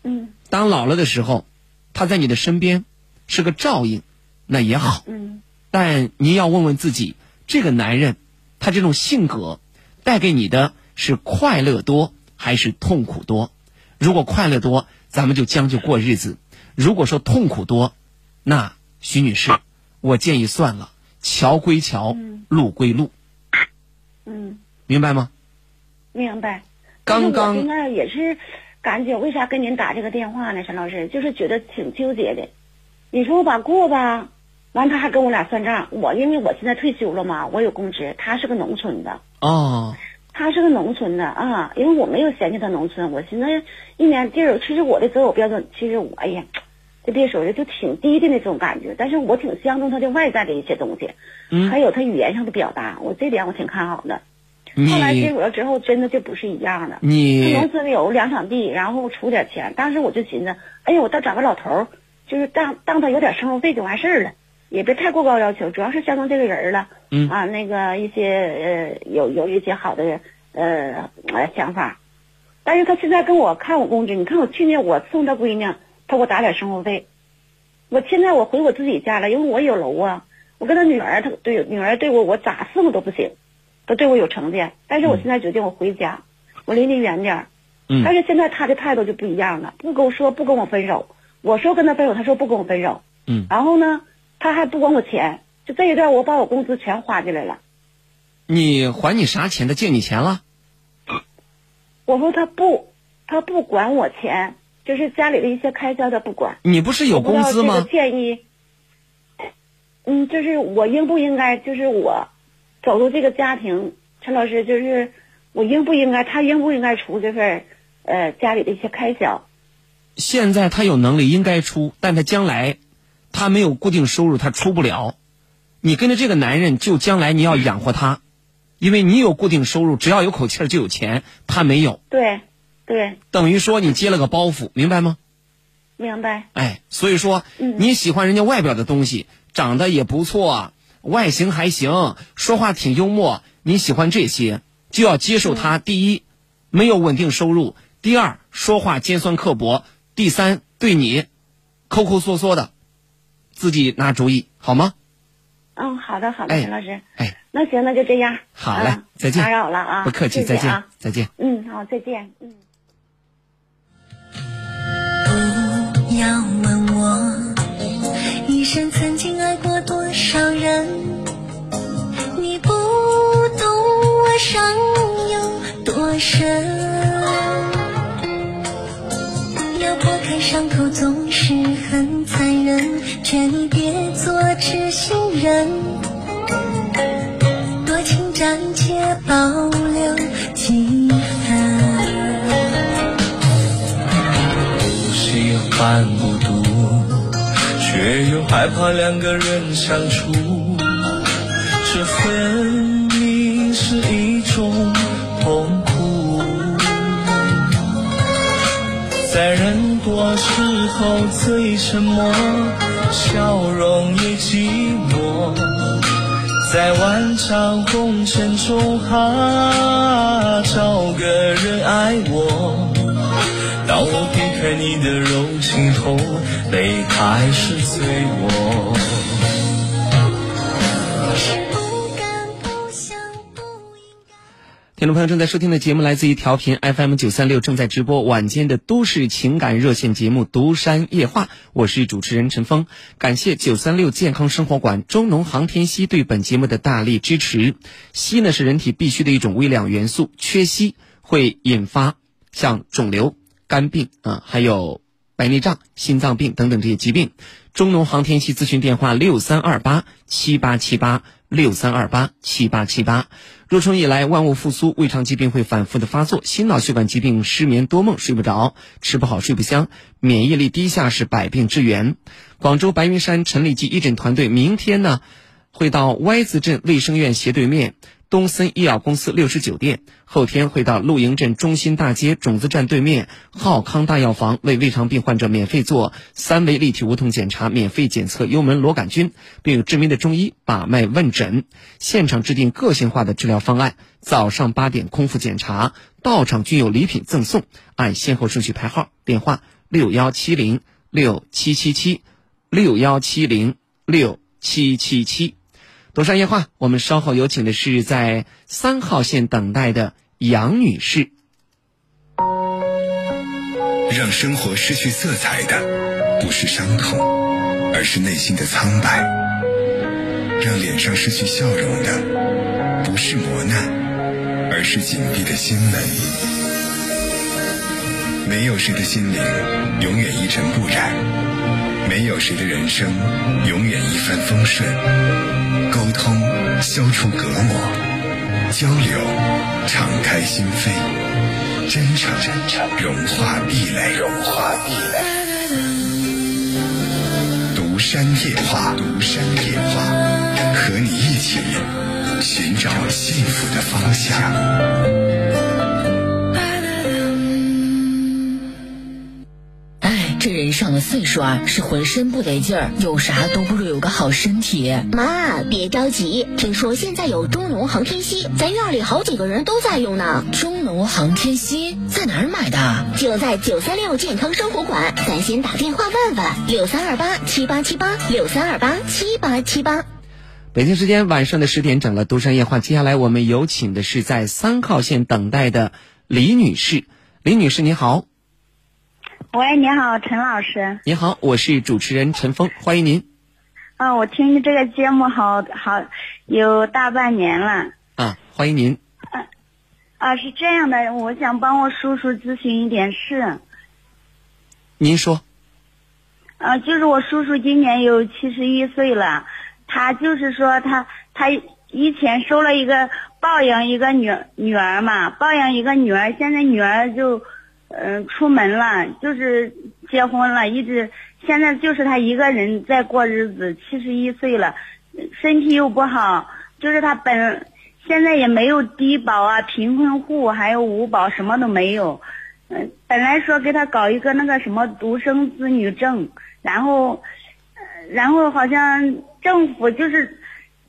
嗯当老了的时候，他在你的身边是个照应，那也好。嗯但您要问问自己，这个男人他这种性格带给你的是快乐多还是痛苦多？如果快乐多，咱们就将就过日子；如果说痛苦多，那徐女士，我建议算了，桥归桥，路归路，嗯，明白吗？明白。刚刚但是我现在也是感觉，为啥跟您打这个电话呢？沈老师，就是觉得挺纠结的。你说我把过吧，完他还跟我俩算账。我因为我现在退休了嘛，我有工资，他是个农村的。哦，他是个农村的啊，因为我没有嫌弃他农村，我寻思一年地儿，其实我的择偶标准，其实我哎呀，就别说了，就挺低的那种感觉，但是我挺相中他的外在的一些东西，嗯还有他语言上的表达，我这点我挺看好的。后来结果了之后，真的就不是一样的。你他农村里有两场地，然后出点钱，当时我就寻思，哎呀，我倒找个老头儿，就是当当他有点生活费就完事儿了，也别太过高要求，主要是相中这个人儿了。嗯。啊，那个一些呃有有一些好的呃呃想法，但是他现在跟我看我工资，你看我去年我送他闺女，他给我打点生活费，我现在我回我自己家了，因为我有楼啊，我跟他女儿，他对女儿对我我咋伺候都不行，他对我有成见，但是我现在决定我回家，我离你远点儿。嗯。但是现在他的态度就不一样了，不跟我说不跟我分手，我说跟他分手，他说不跟我分手。嗯。然后呢，他还不管我钱，就这一段我把我工资全花进来了。你还你啥钱？他借你钱了？我说他不，他不管我钱，就是家里的一些开销他不管。你不是有工资吗？建议，嗯，就是我应不应该，就是我走入这个家庭，陈老师，就是我应不应该，他应不应该出这份呃家里的一些开销？现在他有能力应该出，但他将来他没有固定收入，他出不了。你跟着这个男人，就将来你要养活他，因为你有固定收入，只要有口气儿就有钱，他没有，对，对，等于说你接了个包袱，明白吗？明白。哎，所以说嗯你喜欢人家外表的东西，长得也不错，外形还行，说话挺幽默，你喜欢这些，就要接受他。第一，没有稳定收入；第二，说话尖酸刻薄；第三，对你抠抠缩缩的，自己拿主意好吗？嗯，好的，好的，哎陈老师。哎，那行，那就这样。好嘞啊再见打扰了啊，不客气，再见谢谢啊，再见。嗯，好，再见。嗯。不要问我一生曾经爱过多少人，你不懂我伤有多深。要拨开伤口总是很残忍，劝你别做痴心人。多情暂且保留几分。不喜欢孤独，却又害怕两个人相处，这分明是一种痛苦。在人我时候最沉默，笑容也寂寞。在万丈红尘中，啊，找个人爱我。当我撇开你的柔情后，泪开始坠落。听众朋友正在收听的节目来自于调频 FM 九三六，正在直播晚间的都市情感热线节目《独山夜话》，我是主持人陈峰。感谢九三六健康生活馆中农航天硒对本节目的大力支持。硒呢是人体必需的一种微量元素，缺硒会引发像肿瘤、肝病啊，还有白内障、心脏病等等这些疾病。中农航天硒咨询电话六三二八七八七八六三二八七八七八。入春以来，万物复苏，胃肠疾病会反复的发作，心脑血管疾病、失眠多梦、睡不着、吃不好、睡不香，免疫力低下是百病之源。广州白云山陈李济义诊团队明天呢，会到歪子镇卫生院斜对面东森医药公司六十九店，后天会到露营镇中心大街种子站对面浩康大药房为胃肠病患者免费做三维立体无痛检查，免费检测幽门螺杆菌，并有知名的中医把脉问诊，现场制定个性化的治疗方案。早上八点空腹检查，到场均有礼品赠送，按先后顺序排号。电话六幺七零六七七七六幺七零六七七七。独山夜话，我们稍后有请的是在三号线等待的杨女士。让生活失去色彩的不是伤痛，而是内心的苍白；让脸上失去笑容的不是磨难，而是紧闭的心门。没有谁的心灵永远一尘不染，没有谁的人生永远一帆风顺。沟通，消除隔膜；交流，敞开心扉；真诚，融化壁垒。融化壁垒。独山夜话，独山夜话，和你一起寻找幸福的方向。这人上了岁数啊，是浑身不得劲儿，有啥都不如有个好身体。妈，别着急，听说现在有中农航天硒，咱院里好几个人都在用呢。中农航天硒在哪儿买的？就在九三六健康生活馆，咱先打电话问问，六三二八七八七八，六三二八七八七八。北京时间晚上的十点整了，都山夜话。接下来我们有请的是在三号线等待的李女士。李女士，你好。喂，你好，陈老师。你好，我是主持人陈峰，欢迎您。啊，我听你这个节目好好有大半年了。啊，欢迎您。啊，是这样的，我想帮我叔叔咨询一点事。您说。啊，就是我叔叔今年有七十一岁了，他就是说他他以前收了一个抱养一个女女儿嘛，抱养一个女儿，现在女儿就。嗯，出门了，就是结婚了，一直现在就是他一个人在过日子。七十一岁了，身体又不好，就是他本现在也没有低保啊，贫困户还有五保什么都没有。嗯，本来说给他搞一个那个什么独生子女证，然后，然后好像政府就是。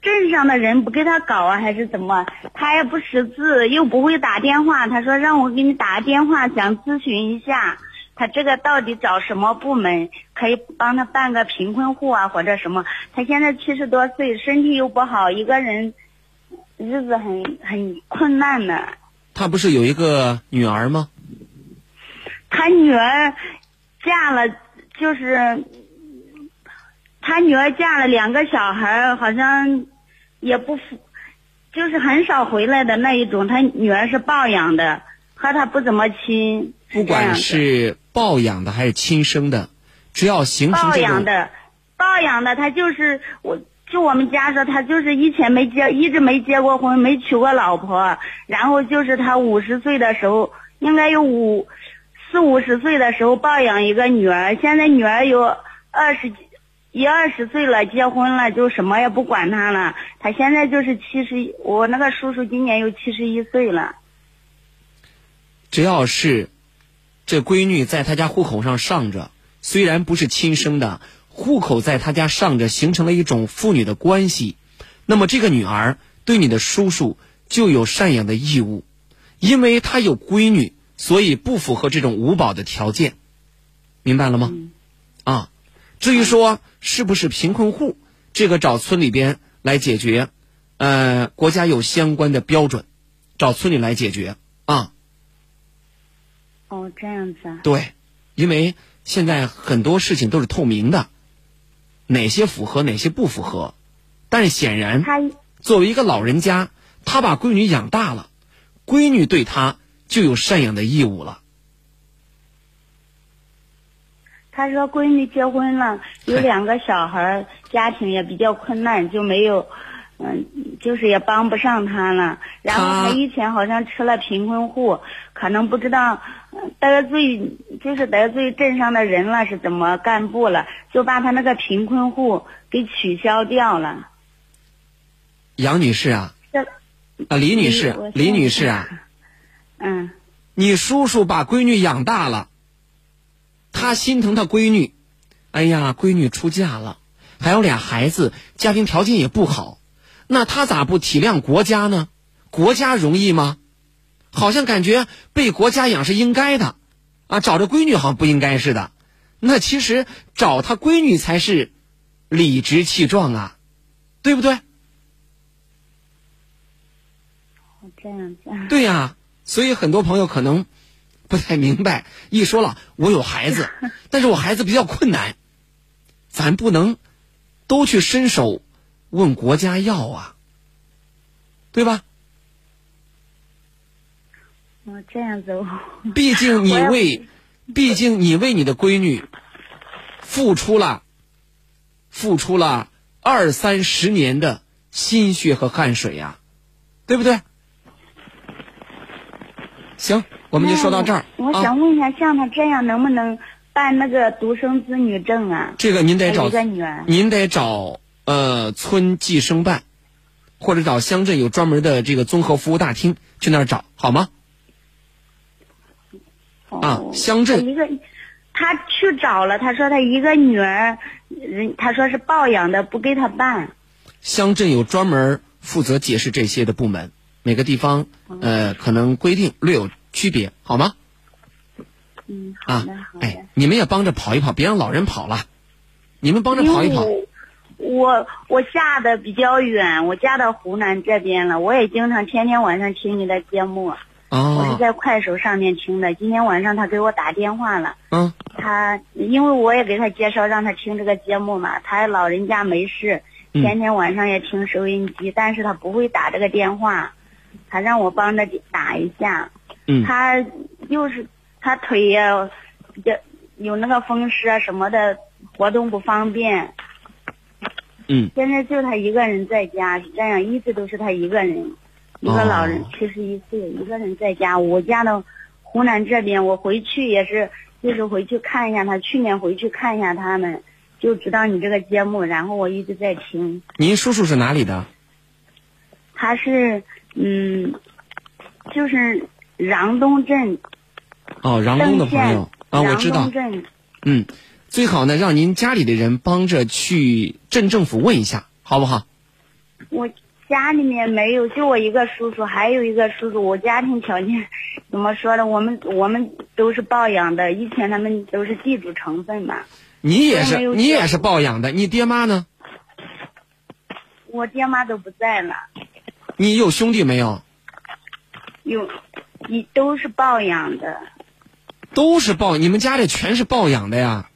镇上的人不给他搞啊，还是怎么？他也不识字，又不会打电话。他说让我给你打个电话，想咨询一下，他这个到底找什么部门可以帮他办个贫困户啊，或者什么？他现在七十多岁，身体又不好，一个人日子很很困难的。他不是有一个女儿吗？他女儿嫁了，就是他女儿嫁了两个小孩，好像。也不，就是很少回来的那一种。他女儿是抱养的，和他不怎么亲。不管是抱养的还是亲生的，只要形成抱养的，抱养的，他就是我，就我们家说他就是以前没结，一直没结过婚，没娶过老婆，然后就是他五十岁的时候，应该有五四五十岁的时候抱养一个女儿，现在女儿有二十几一二十岁了，结婚了，就什么也不管他了。他现在就是七十，我那个叔叔今年有七十一岁了。只要是这闺女在他家户口上上着，虽然不是亲生的，户口在他家上着，形成了一种父女的关系，那么这个女儿对你的叔叔就有赡养的义务，因为她有闺女，所以不符合这种五保的条件，明白了吗？啊，至于说是不是贫困户，这个找村里边来解决，呃，国家有相关的标准，找村里来解决啊。哦，这样子啊。对，因为现在很多事情都是透明的，哪些符合，哪些不符合。但是显然，作为一个老人家，他把闺女养大了，闺女对他就有赡养的义务了。他说闺女结婚了，有两个小孩，家庭也比较困难，就没有，嗯，就是也帮不上他了。然后他以前好像吃了贫困户，可能不知道呃得罪，就是得罪镇上的人了，是怎么干部了，就把他那个贫困户给取消掉了。杨女士啊，啊李女士，李女士啊，嗯，你叔叔把闺女养大了，他心疼他闺女，哎呀，闺女出嫁了，还有俩孩子，家庭条件也不好，那他咋不体谅国家呢？国家容易吗？好像感觉被国家养是应该的，啊，找着闺女好像不应该似的。那其实找他闺女才是理直气壮啊，对不对？这样子啊。对呀、所以很多朋友可能不太明白，一说了我有孩子，但是我孩子比较困难，咱不能都去伸手问国家要啊，对吧？我，这样子。毕竟 你为，毕竟你为你的闺女付出了，付出了二三十年的心血和汗水呀、对不对？行，我们就说到这儿那我啊。想问一下，像他这样能不能办那个独生子女证啊？这个您得找一个女儿。您得找呃村计生办，或者找乡镇有专门的这个综合服务大厅去那儿找，好吗？啊，乡镇一个，他去找了，他说他一个女儿，人他说是抱养的，不给他办。乡镇有专门负责解释这些的部门，每个地方呃可能规定略有区别，好吗？嗯，啊，哎，你们也帮着跑一跑，别让老人跑了，你们帮着跑一跑。我我下的比较远，我嫁到湖南这边了，我也经常天天晚上听你的节目。我是哦，在快手上面听的，今天晚上他给我打电话了。嗯，他因为我也给他介绍让他听这个节目嘛，他老人家没事，嗯天天晚上也听收音机，但是他不会打这个电话，他让我帮着打一下。嗯他又是他腿呀比较有那个风湿啊什么的，活动不方便。嗯，现在就他一个人在家，是这样，一直都是他一个人，一个老人哦七十一岁，一个人在家。我家的湖南这边，我回去也是，就是回去看一下他。去年回去看一下他们，就知道你这个节目，然后我一直在听。您叔叔是哪里的？他是嗯，就是穰东镇哦，穰东的朋友啊，我知道。镇嗯，最好呢，让您家里的人帮着去镇政府问一下，好不好？我家里面没有，就我一个叔叔，还有一个叔叔。我家庭条件 怎么说呢？我们我们都是抱养的，以前他们都是地主成分嘛。你也是，你也是抱养的，你爹妈呢？我爹妈都不在了，你有兄弟没有？有，你都是抱养的。都是抱，你们家里全是抱养的呀？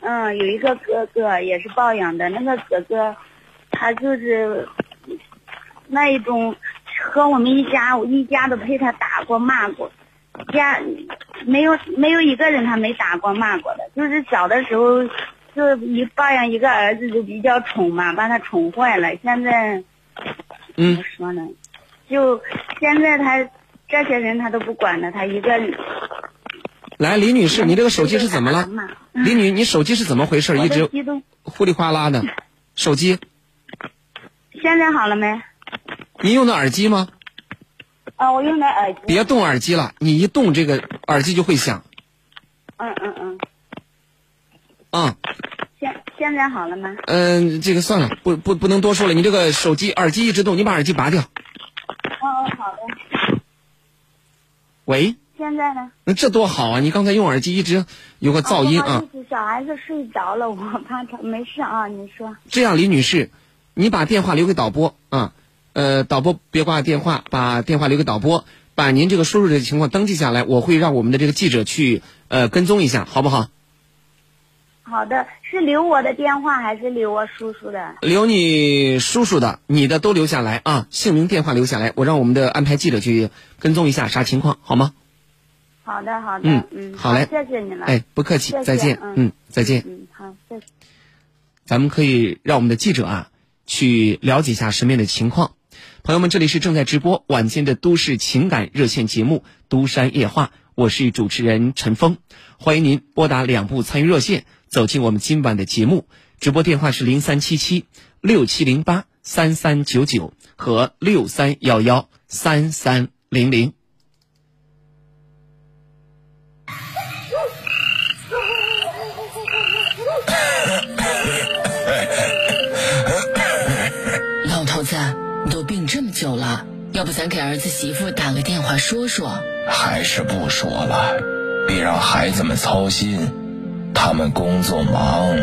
嗯，有一个哥哥也是抱养的，那个哥哥，他就是那一种和我们一家，我一家都陪他打过骂过，家没有没有一个人他没打过骂过的，就是小的时候就一抱养一个儿子就比较宠嘛，把他宠坏了。现在怎么嗯，说呢？就现在他这些人他都不管了，他一个来，李女士，你这个手机是怎么了？嘛。李女，你手机是怎么回事？一直的激动，呼里哗啦的，手机，现在好了没？你用的耳机吗？啊，我用的耳机。别动耳机了，你一动这个耳机就会响。嗯嗯嗯，啊、现现在好了吗？嗯、这个算了，不不不能多说了。你这个手机耳机一直动，你把耳机拔掉。哦哦，好的。喂，现在呢？那这多好啊！你刚才用耳机一直有个噪音啊小孩子睡着了，我怕他没事啊。你说。这样，李女士，你把电话留给导播啊，呃，导播别挂电话，把电话留给导播，把您这个输入的情况登记下来，我会让我们的这个记者去呃跟踪一下，好不好？好的，是留我的电话还是留我叔叔的？留你叔叔的，你的都留下来啊，姓名、电话留下来，我让我们的安排记者去跟踪一下啥情况，好吗？好的，好的，嗯嗯，好嘞谢谢你了。哎，不客气谢，谢再见，嗯嗯，再见。嗯，好，谢谢。咱们可以让我们的记者啊去了解一下身边的情况。朋友们，这里是正在直播晚间的都市情感热线节目《都山夜话》，我是主持人陈峰，欢迎您拨打两部参与热线，走进我们今晚的节目。直播电话是零三七七六七零八三三九九和六三幺幺三三零零。老头子，你都病这么久了，要不咱给儿子媳妇打个电话说说？还是不说了，别让孩子们操心，他们工作忙。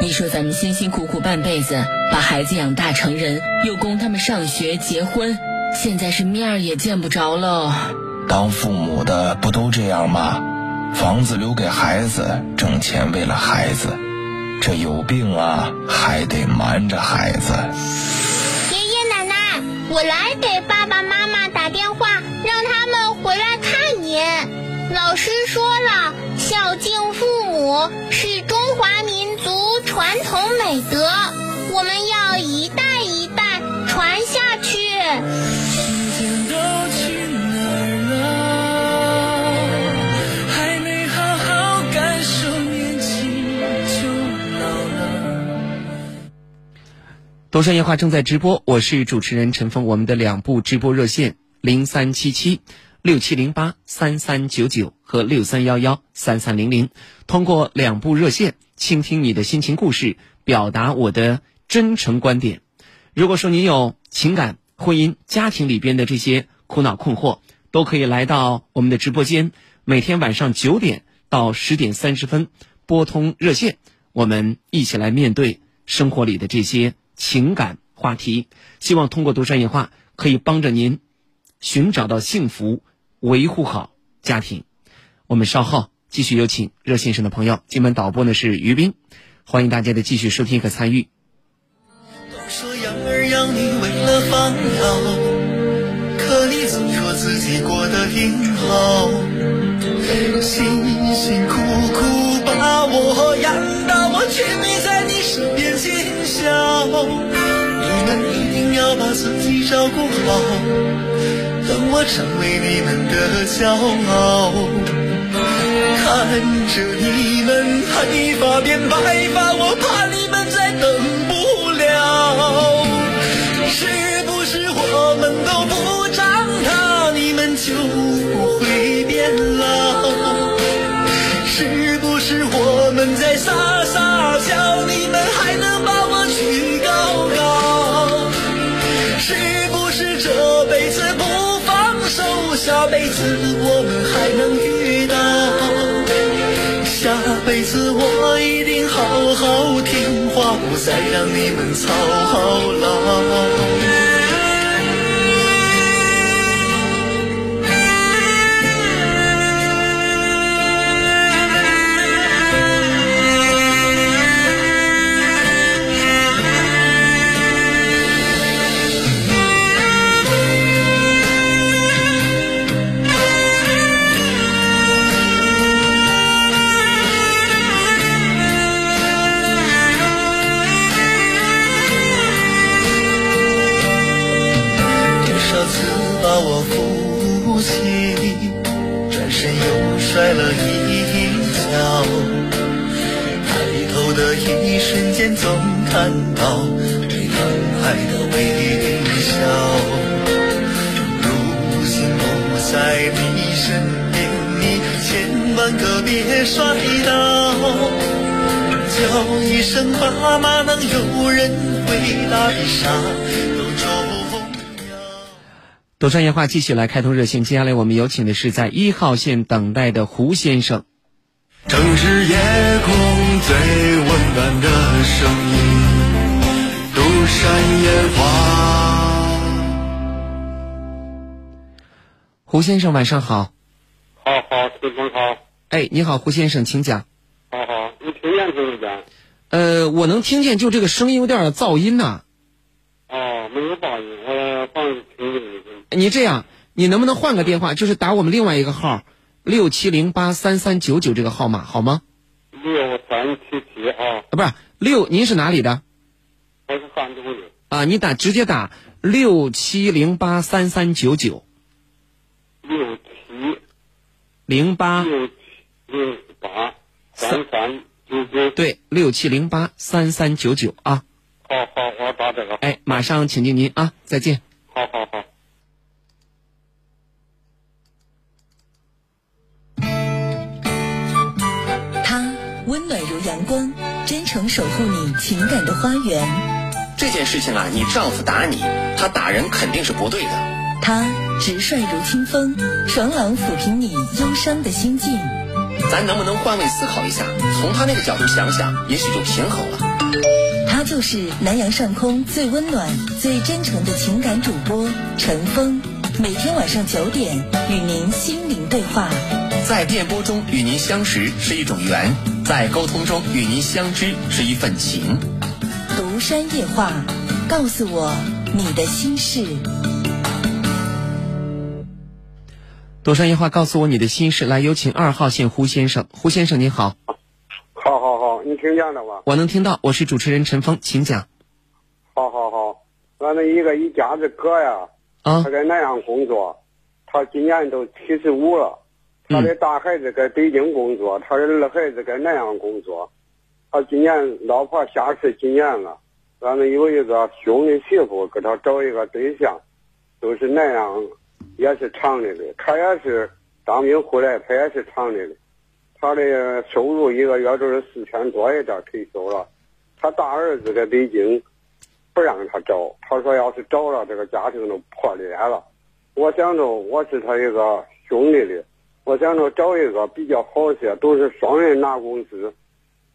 你说咱们辛辛苦苦半辈子，把孩子养大成人，又供他们上学、结婚，现在是面儿也见不着喽。当父母的不都这样吗？房子留给孩子，挣钱为了孩子，这有病啊，还得瞒着孩子。爷爷奶奶，我来给爸爸妈妈打电话，让他们回来看您。老师说是中华民族传统美德，我们要一代一代传下去。时间都去哪儿了？还没好好感受年轻就老了。东山夜话正在直播，我是主持人陈峰。我们的两部直播热线零三七七六七零八三三九九和六三幺幺三三零零，通过两部热线倾听你的心情故事，表达我的真诚观点。如果说你有情感、婚姻、家庭里边的这些苦恼困惑，都可以来到我们的直播间，每天晚上九点到十点三十分拨通热线，我们一起来面对生活里的这些情感话题。希望通过独山夜话可以帮着您寻找到幸福，维护好家庭。我们稍后继续有请热线上的朋友，今晚导播呢是于斌，欢迎大家的继续收听和参与。都说养儿养女为了烦恼，可你总说自己过得挺好，辛辛苦苦把我养大，我却没在你身边尽孝。你们一定要把自己照顾好，我成为你们的骄傲。看着你们黑发变白发，我怕你们再等不了。是不是我们都不长大，你们就不会变老？是不是我们在撒撒娇，你们还能把我辈子我们还能遇到？下辈子我一定好好听话，不再让你们操劳。看到对男孩的微笑。如今不在你身边，你千万可别摔倒。叫一声爸妈，能有人回答一声都重独山夜话继续来开通热线，接下来我们有请的是在一号线等待的胡先生。城市夜空最温暖的声音，山夜话。胡先生晚上好。好好，陈峰好。哎，你好，胡先生，请讲。好好，你听见听不见？呃，我能听见，就这个声音有点噪音呐、哦，没有噪音，我放听听听。你这样，你能不能换个电话，就是打我们另外一个号六七零八三三九九这个号码，好吗？六三七七啊，啊，不是六，您是哪里的？我是汉中的。啊，你打直接打六七零八三三九九六七零八，六七零八三三九九。对，六七零八三三九九啊。好好，我打这个。哎，马上请进您啊，再见。好好诚守护你情感的花园。这件事情啊，你丈夫打你，他打人肯定是不对的。他直率如清风，爽朗抚平你忧伤的心境。咱能不能换位思考一下，从他那个角度想想，也许就平衡了。他就是南阳上空最温暖、最真诚的情感主播陈峰，每天晚上九点与您心灵对话。在电波中与您相识是一种缘，在沟通中与您相知是一份情。独山夜话，告诉我你的心事。独山夜话，告诉我你的心事。来，有请二号线胡先生。胡先生您好，好好好，你听见了吗？我能听到，我是主持人陈峰，请讲。好好好，俺们一个一家子哥呀，啊他在南阳工作，他今年都七十五了。他的大孩子在北京工作，他的二孩子在南阳工作。他今年老婆下世今年了，俺们有一个兄弟媳妇给他找一个对象，都是南阳，也是厂里的。他也是当兵回来，他也是厂里的。他的收入一个月就是四千多一点，退休了。他大儿子在北京，不让他找，他说要是找了，这个家庭就破裂了。我想着我是他一个兄弟的，我想着找一个比较好些，都是双人拿工资。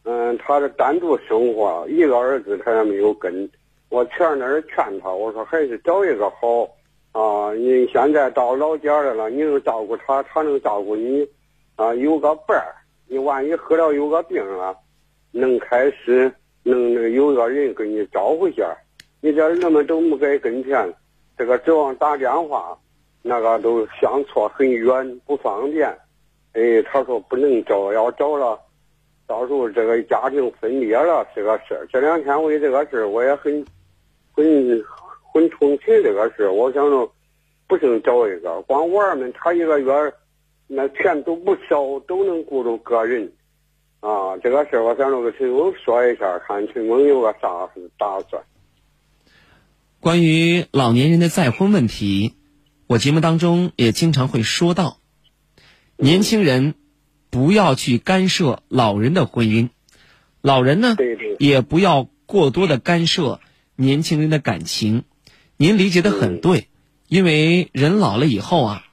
嗯，他是单独生活，一个儿子他也没有跟。我前那儿劝他，我说还是找一个好啊！你现在到老家来了，你能照顾他，他能照顾你啊，有个伴儿。你万一喝了有个病了，能开始能有个人给你招呼一下。你这人们都没在跟前，这个指望打电话，那个都相错很远，不方便。哎，他说不能找，要找了，到时候这个家庭分裂了是个事儿。这两天为这个事儿，我也很很很同情这个事儿。我想着，不行找一个，光娃儿们他一个月那钱都不少，都能顾着个人。啊，这个事儿我想着跟陈峰说一下，看陈峰有个啥打算。关于老年人的再婚问题，我节目当中也经常会说到，年轻人不要去干涉老人的婚姻，老人呢也不要过多的干涉年轻人的感情。您理解的很对，因为人老了以后啊，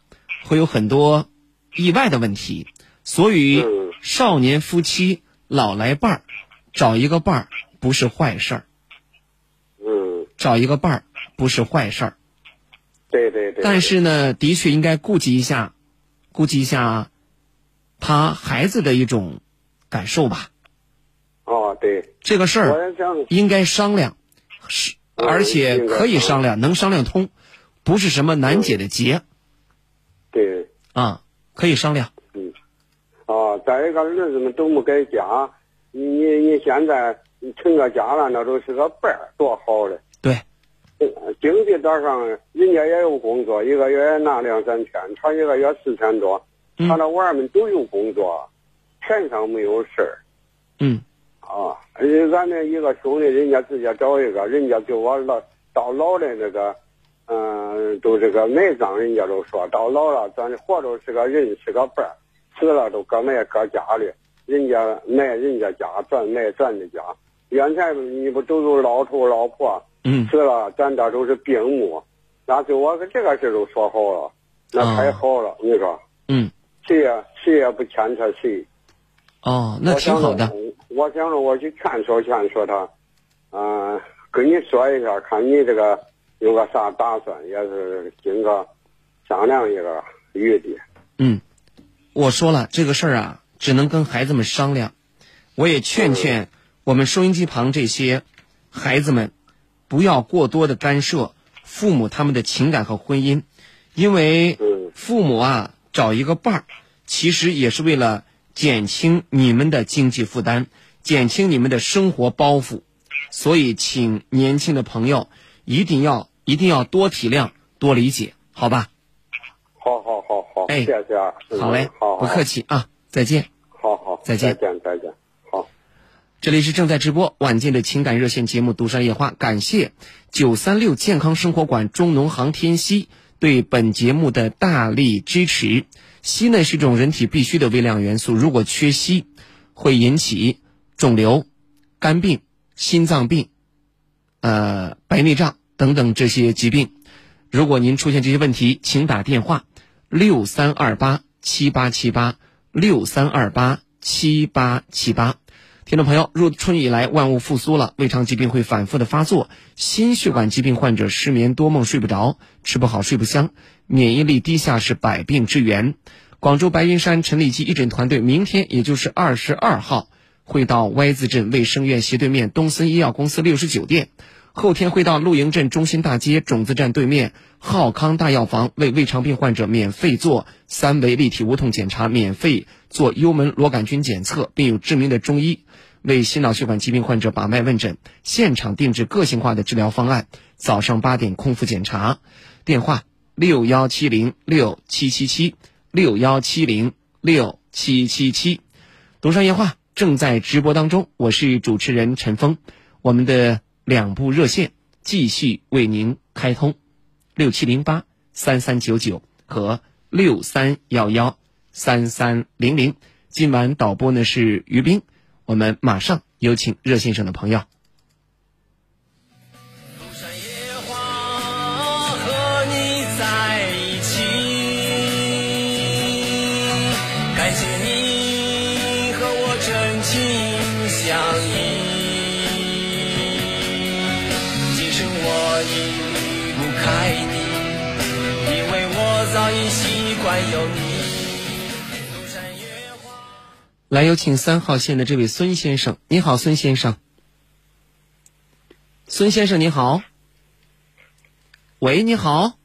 会有很多意外的问题，所以少年夫妻老来伴儿，找一个伴儿不是坏事儿。嗯，找一个伴儿不是坏事儿，对对对。但是呢，的确应该顾及一下，顾及一下他孩子的一种感受吧。哦，对，这个事儿应该商量，是而且可以商量，能商量通，不是什么难解的结对。啊，可以商量。嗯。哦，再一个儿子们都没在家，你你你现在你成个家了，那都是个伴儿，多好嘞。对，经济道上人家也有工作，一个月拿两三千，他一个月四千多，他那娃儿们都有工作，钱上没有事儿。嗯。啊，而且俺那一个兄弟，人家直接找一个，人家就我老到老的那个，嗯、都这个埋葬，人家都说到老了，咱活着是个人是个伴儿，死了都搁埋搁家里，人家埋人家家，咱埋咱的家。原来你不都有老头老婆，嗯，是了，咱这都是病木，那就我这个事都说好了，那太好了，你说，嗯，谁也谁也不牵扯谁。哦，那挺好的。我想着我去劝说劝说他，嗯、跟你说一下，看你这个有个啥打算，也是经个商量一个余地。嗯，我说了这个事儿啊，只能跟孩子们商量。我也劝劝我们收音机旁这些孩子们，不要过多的干涉父母他们的情感和婚姻，因为父母啊找一个伴儿，其实也是为了减轻你们的经济负担，减轻你们的生活包袱。所以，请年轻的朋友一定要一定要多体谅、多理解，好吧？好好好好，哎谢谢啊，嗯好嘞，好，不客气啊，再见。好好，再见再见，再见。这里是正在直播晚间的情感热线节目《独山夜话》，感谢九三六健康生活馆中农行天硒对本节目的大力支持。硒呢是一种人体必需的微量元素，如果缺硒，会引起肿瘤、肝病、心脏病、呃白内障等等这些疾病。如果您出现这些问题，请打电话六三二八七八七八六三二八七八七八。听众朋友，入春以来，万物复苏了，胃肠疾病会反复的发作，心血管疾病患者失眠多梦、睡不着，吃不好、睡不香，免疫力低下是百病之源。广州白云山陈李基义诊团队明天，也就是二十二号，会到 Y 字镇卫生院斜对面东森医药公司六十九店。后天会到露营镇中心大街种子站对面浩康大药房为胃肠病患者免费做三维立体无痛检查，免费做幽门螺杆菌检测，并有知名的中医为心脑血管疾病患者把脉问诊，现场定制个性化的治疗方案。早上八点空腹检查，电话六幺七零六七七七六幺七零六七七七。独山夜话正在直播当中，我是主持人陈峰，我们的。两部热线继续为您开通，六七零八三三九九和六三幺幺三三零零。今晚导播呢是于斌，我们马上有请热线上的朋友。已离不开你，因为我早已习惯有你。来，有请三号线的这位孙先生。你好，孙先生。孙先生，你好。喂，你好。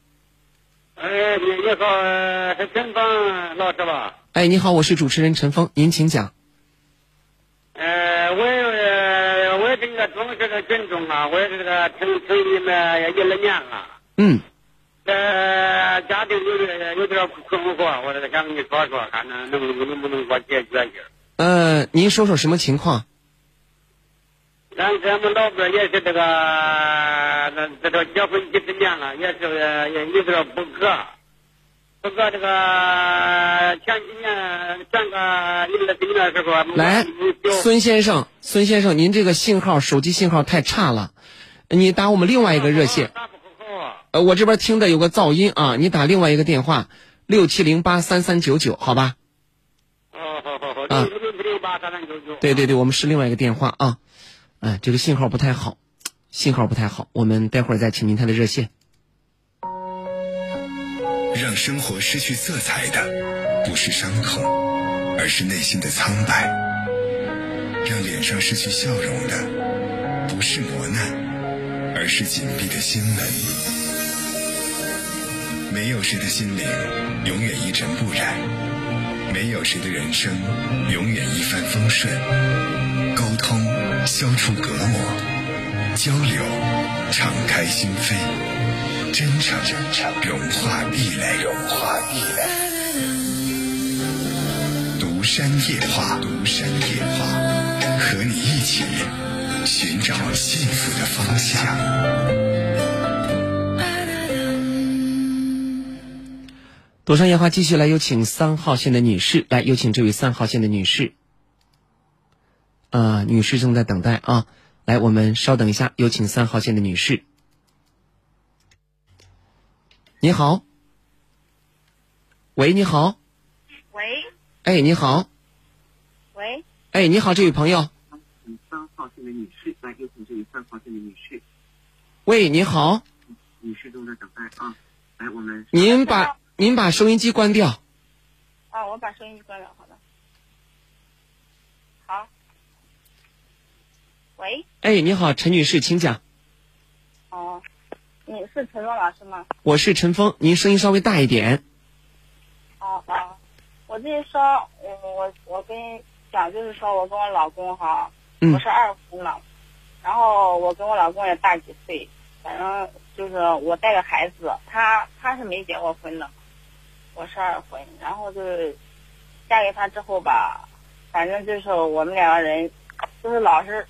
哎，你你好，是陈峰老师吧？哎，你好，我是主持人陈峰，您请讲。呃，我群众啊，我这个听听你们一二年了。嗯。呃，家庭有点有点困惑，我这个想跟你说说，看能能能不能给我解决一下。呃，您说说什么情况？咱咱们老伴也是这个，那这个结婚几十年了，也是也有点不和。不过这个来，孙先生，孙先生，您这个信号手机信号太差了，你打我们另外一个热线。呃，我这边听的有个噪音啊，你打另外一个电话六七零八三三九九，好吧？哦，好好好，啊六八三三九九。对对对，我们是另外一个电话啊。哎，这个信号不太好，信号不太好，我们待会儿再请您他的热线。让生活失去色彩的不是伤痛，而是内心的苍白；让脸上失去笑容的不是磨难，而是紧闭的心门。没有谁的心灵永远一尘不染，没有谁的人生永远一帆风顺。沟通消除隔膜，交流敞开心扉，真诚融化壁垒，融化壁垒。独山夜话，独山夜话，和你一起寻找幸福的方向。独山夜话继续来，有请三号线的女士来，有请这位三号线的女士。啊、女士正在等待啊，来，我们稍等一下，有请三号线的女士。你好，喂，你好，哎，你好，喂，哎，你好，这位朋友，三号线的女士，来有请这位三号线的女士，喂，你好，女士正在等待啊。来，我们您把您把收音机关掉。啊，我把收音机关了，好的。好。喂，哎，你好，陈女士，请讲。哦，你是陈若老师吗？我是陈峰，您声音稍微大一点。我跟你说，我我我跟你讲，就是说我跟我老公哈，嗯我是二婚了，然后我跟我老公也大几岁，反正就是我带个孩子，他他是没结过婚的，我是二婚，然后就是嫁给他之后吧，反正就是我们两个人就是老是，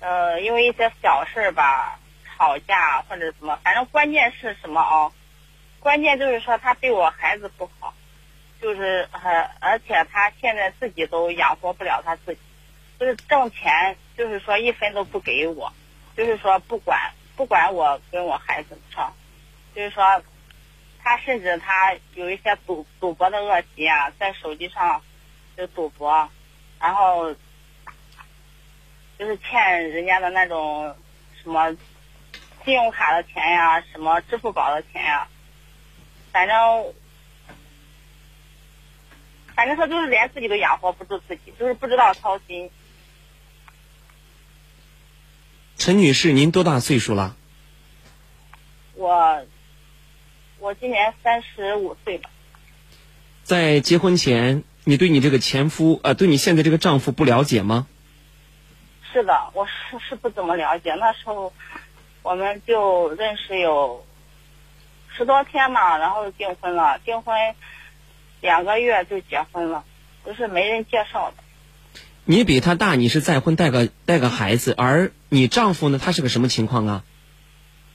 呃，因为一些小事儿吧吵架或者什么，反正关键是什么啊？关键就是说他对我孩子不好，就是呃，而且他现在自己都养活不了他自己，就是挣钱，就是说一分都不给我，就是说不管不管我跟我孩子是吧就是说他甚至他有一些赌赌博的恶习啊，在手机上就赌博，然后就是欠人家的那种什么信用卡的钱呀，什么支付宝的钱呀，反正反正他就是连自己都养活不住自己，就是不知道操心。陈女士，您多大岁数了？我我今年三十五岁吧，在结婚前，你对你这个前夫，呃，对你现在这个丈夫不了解吗？是的，我是是不怎么了解。那时候我们就认识有十多天嘛，然后订婚了，订婚两个月就结婚了，都是没人介绍的。你比他大，你是再婚带个带个孩子，而你丈夫呢，他是个什么情况啊？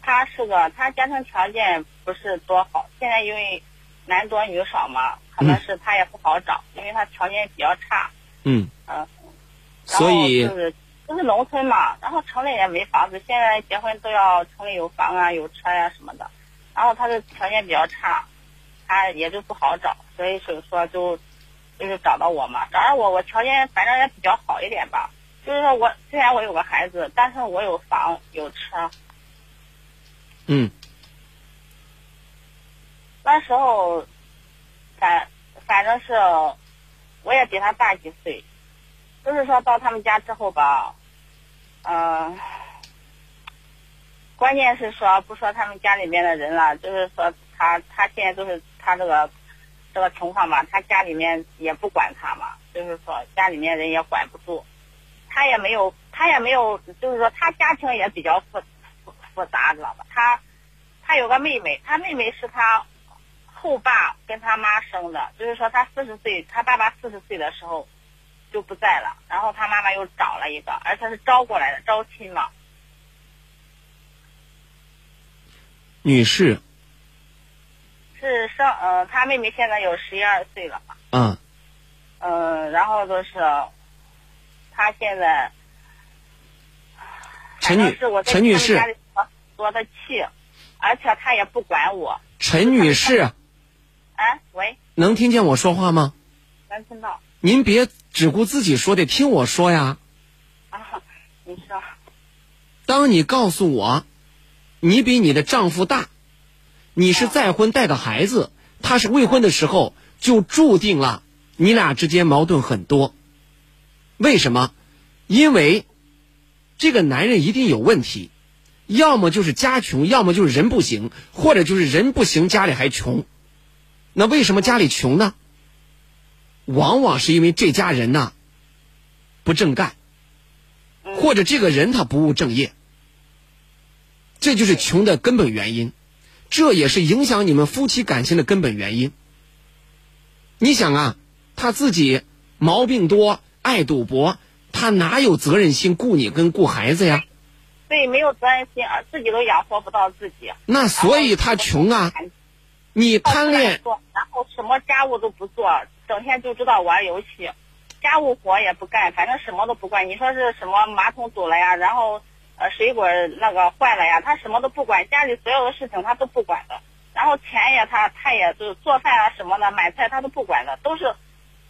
他是个，他家庭条件不是多好，现在因为男多女少嘛，可能是他也不好找，因为他条件比较差，嗯，嗯、所以就是就是农村嘛，然后城里也没房子，现在结婚都要城里有房啊、有车呀、什么的，然后他的条件比较差，他也就不好找，所以所以说就就是找到我嘛，找到我，我条件反正也比较好一点吧，就是说我虽然我有个孩子，但是我有房有车，嗯，那时候，反反正是，我也比他大几岁，就是说到他们家之后吧，嗯、关键是说不说他们家里面的人了，就是说他他现在都是他这个这个情况吧，他家里面也不管他嘛，就是说家里面人也管不住，他也没有他也没有，就是说他家庭也比较复复复杂，知道吧？他他有个妹妹，他妹妹是他后爸跟他妈生的，就是说他四十岁，他爸爸四十岁的时候就不在了，然后他妈妈又找了一个，而且是招过来的，招亲嘛。女士，是上呃，他妹妹现在有十一二岁了，啊，嗯、然后就是他现在陈女陈女士多的气，而且他也不管我。陈女士，哎，喂，能听见我说话吗？能听到您别只顾自己说，得听我说呀。啊？你说当你告诉我，你比你的丈夫大，你是再婚带个孩子，他是未婚的时候，就注定了你俩之间矛盾很多。为什么？因为这个男人一定有问题，要么就是家穷，要么就是人不行，或者就是人不行，家里还穷。那为什么家里穷呢？往往是因为这家人呐不正干，或者这个人他不务正业。这就是穷的根本原因，这也是影响你们夫妻感情的根本原因。你想啊，他自己毛病多，爱赌博，他哪有责任心顾你跟顾孩子呀？对，没有责任心，啊，自己都养活不到自己。那所以他穷啊。你贪恋，然后什么家务都不做，整天就知道玩游戏，家务活也不干，反正什么都不管。你说是什么马桶堵了呀，然后呃水果那个坏了呀，他什么都不管，家里所有的事情他都不管的。然后钱也他他也就做饭啊什么的，买菜他都不管的，都是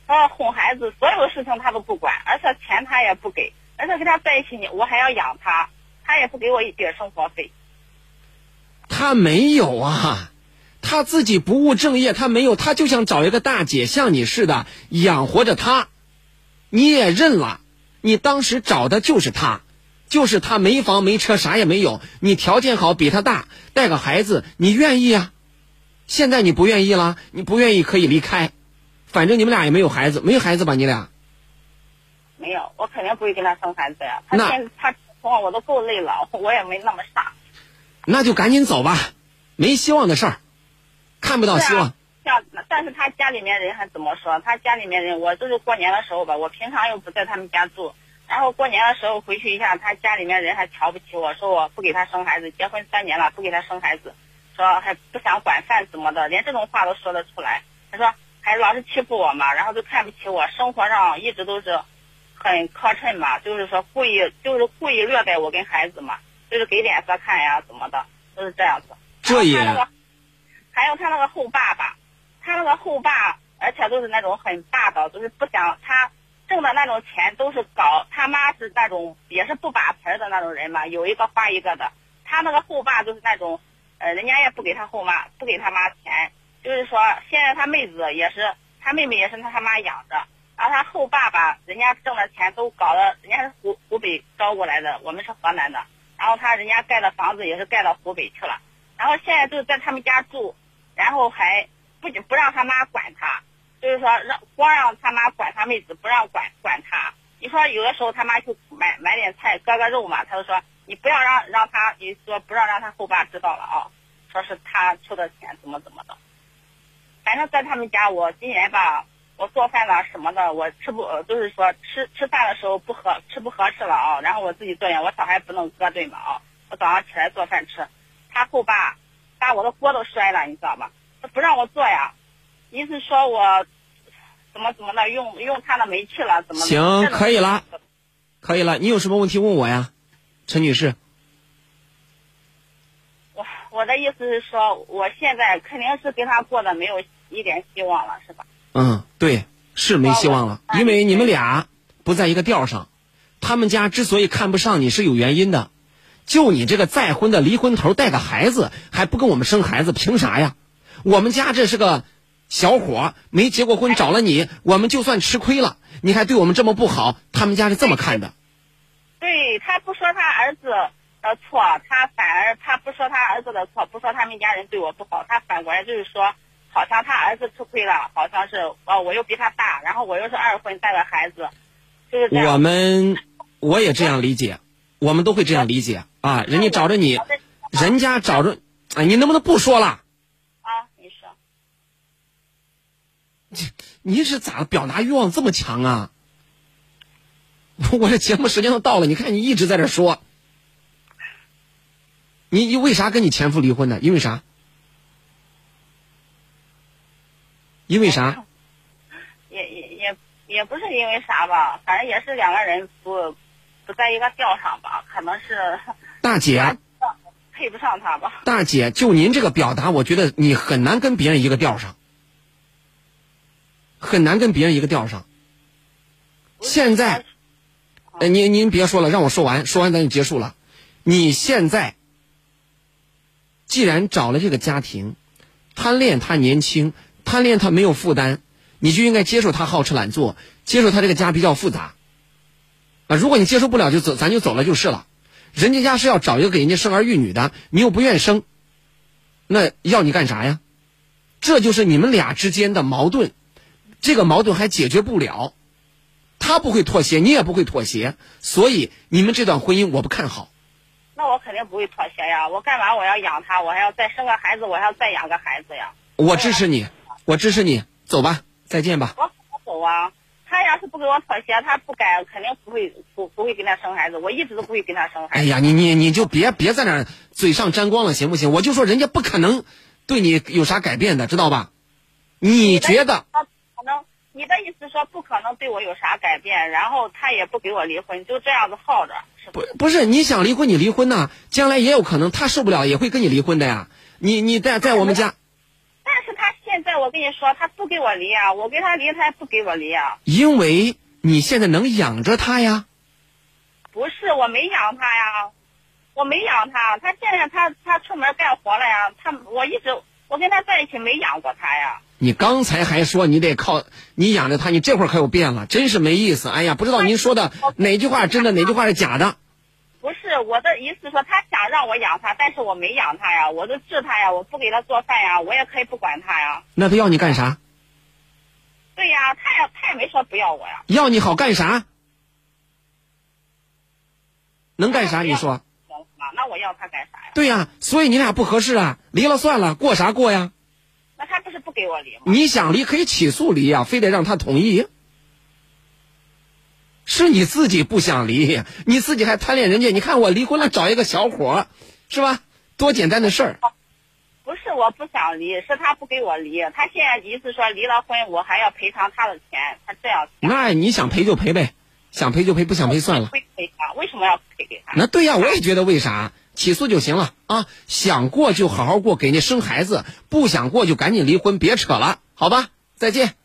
他要哄孩子，所有的事情他都不管，而且钱他也不给，而且跟他在一起你我还要养他，他也不给我一点生活费。他没有啊。他自己不务正业，他没有，他就想找一个大姐像你似的养活着他，你也认了，你当时找的就是他，就是他没房没车啥也没有，你条件好比他大，带个孩子你愿意啊？现在你不愿意了，你不愿意可以离开，反正你们俩也没有孩子，没有孩子吧你俩？没有，我肯定不会跟他生孩子呀。他现他我我都够累了，我也没那么傻。那就赶紧走吧，没希望的事儿。看不到希望。像，但是他家里面人还怎么说？他家里面人，我就是过年的时候吧，我平常又不在他们家住，然后过年的时候回去一下，他家里面人还瞧不起我，说我不给他生孩子，结婚三年了不给他生孩子，说还不想管饭怎么的，连这种话都说得出来。他说还老是欺负我嘛，然后就看不起我，生活上一直都是很磕碜嘛，就是说故意就是故意虐待我跟孩子嘛，就是给脸色看呀怎么的，都是这样子。这也。还有他那个后爸爸，他那个后爸，而且都是那种很霸道，就是不想他挣的那种钱都是搞他妈是那种也是不把盆的那种人嘛，有一个花一个的。他那个后爸就是那种，呃，人家也不给他后妈，不给他妈钱，就是说现在他妹子也是他妹妹也是他他妈养着，然后他后爸爸人家挣的钱都搞的，人家是湖湖北招过来的，我们是河南的，然后他人家盖的房子也是盖到湖北去了，然后现在就在他们家住。然后还不不让他妈管他，就是说让光让他妈管他妹子，不让管管他。你说有的时候他妈去买买点菜割割肉嘛，他就说你不要让让他，你说不让让他后爸知道了啊，说是他出的钱怎么怎么的。反正在他们家，我今年吧，我做饭了什么的，我吃不就是说吃吃饭的时候不合吃不合适了啊，然后我自己做饭，我小孩不能搁顿嘛啊，我早上起来做饭吃，他后爸。把我的锅都摔了，你知道吧？他不让我做呀，意思说我怎么怎么的用用他的煤气了，怎么？行，可以了，可以了。你有什么问题问我呀，陈女士？我我的意思是说，我现在肯定是跟他过的没有一点希望了，是吧？嗯，对，是没希望了，因为你们俩不在一个调上。他们家之所以看不上你是有原因的。就你这个再婚的离婚头带个孩子还不跟我们生孩子，凭啥呀？我们家这是个小伙没结过婚，找了你，我们就算吃亏了，你还对我们这么不好，他们家是这么看的。对他不说他儿子的错，他反而他不说他儿子的错，不说他们家人对我不好，他反过来就是说，好像他儿子吃亏了，好像是哦，我又比他大，然后我又是二婚带个孩子，就是这样。我们我也这样理解。我们都会这样理解啊！人家找着你，人家找着，哎，你能不能不说了？啊，你说。你你是咋表达欲望这么强啊？我这节目时间都到了，你看你一直在这说，你你为啥跟你前夫离婚呢？因为啥？因为啥？也也也也不是因为啥吧，反正也是两个人不。不在一个调上吧，可能是大姐 配不上他吧。大姐，就您这个表达，我觉得你很难跟别人一个调上，很难跟别人一个调上。现在，哎，您您别说了，让我说完，说完咱就结束了。你现在既然找了这个家庭，贪恋他年轻，贪恋他没有负担，你就应该接受他好吃懒做，接受他这个家比较复杂。啊，如果你接受不了，就走，咱就走了就是了。人家家是要找一个给人家生儿育女的，你又不愿生，那要你干啥呀？这就是你们俩之间的矛盾，这个矛盾还解决不了，他不会妥协，你也不会妥协，所以你们这段婚姻我不看好。那我肯定不会妥协呀！我干嘛我要养他？我还要再生个孩子，我还要再养个孩子呀！我支持你，我支持你，走吧，再见吧。我怎么走啊？他要是不给我妥协，他不改，肯定不会不不会跟他生孩子。我一直都不会跟他生孩子。哎呀，你你你就别别在那嘴上沾光了，行不行？我就说人家不可能对你有啥改变的，知道吧？你觉得？你的意思说不可能对我有啥改变，然后他也不给我离婚，就这样子耗着。不不是你想离婚你离婚呐，将来也有可能他受不了也会跟你离婚的呀。你你在在我们家，但是他现在我跟你说，他不给我离啊，我跟他离，他也不给我离啊。因为你现在能养着他呀。不是，我没养他呀，我没养他，他现在他他出门干活了呀，他我一直我跟他在一起没养过他呀。你刚才还说你得靠你养着他，你这会儿可又变了，真是没意思。哎呀，不知道您说的哪句话真的，哪句话是假的。不是我的意思，说他想让我养他，但是我没养他呀，我都治他呀，我不给他做饭呀，我也可以不管他呀。那他要你干啥？对呀，他也他也没说不要我呀。要你好干啥？能干啥？你说。那我要他干啥呀？对呀，所以你俩不合适啊，离了算了，过啥过呀？那他不是不给我离吗？你想离可以起诉离呀，非得让他同意。是你自己不想离，你自己还贪恋人家。你看我离婚了，找一个小伙，是吧？多简单的事儿。不是我不想离，是他不给我离。他现在意思说离了婚，我还要赔偿他的钱。他这样。那你想赔就赔呗，想赔就赔，不想赔算了。会赔他？为什么要赔给他？那对呀，我也觉得为啥？起诉就行了啊！想过就好好过，给人家生孩子；不想过就赶紧离婚，别扯了，好吧？再见。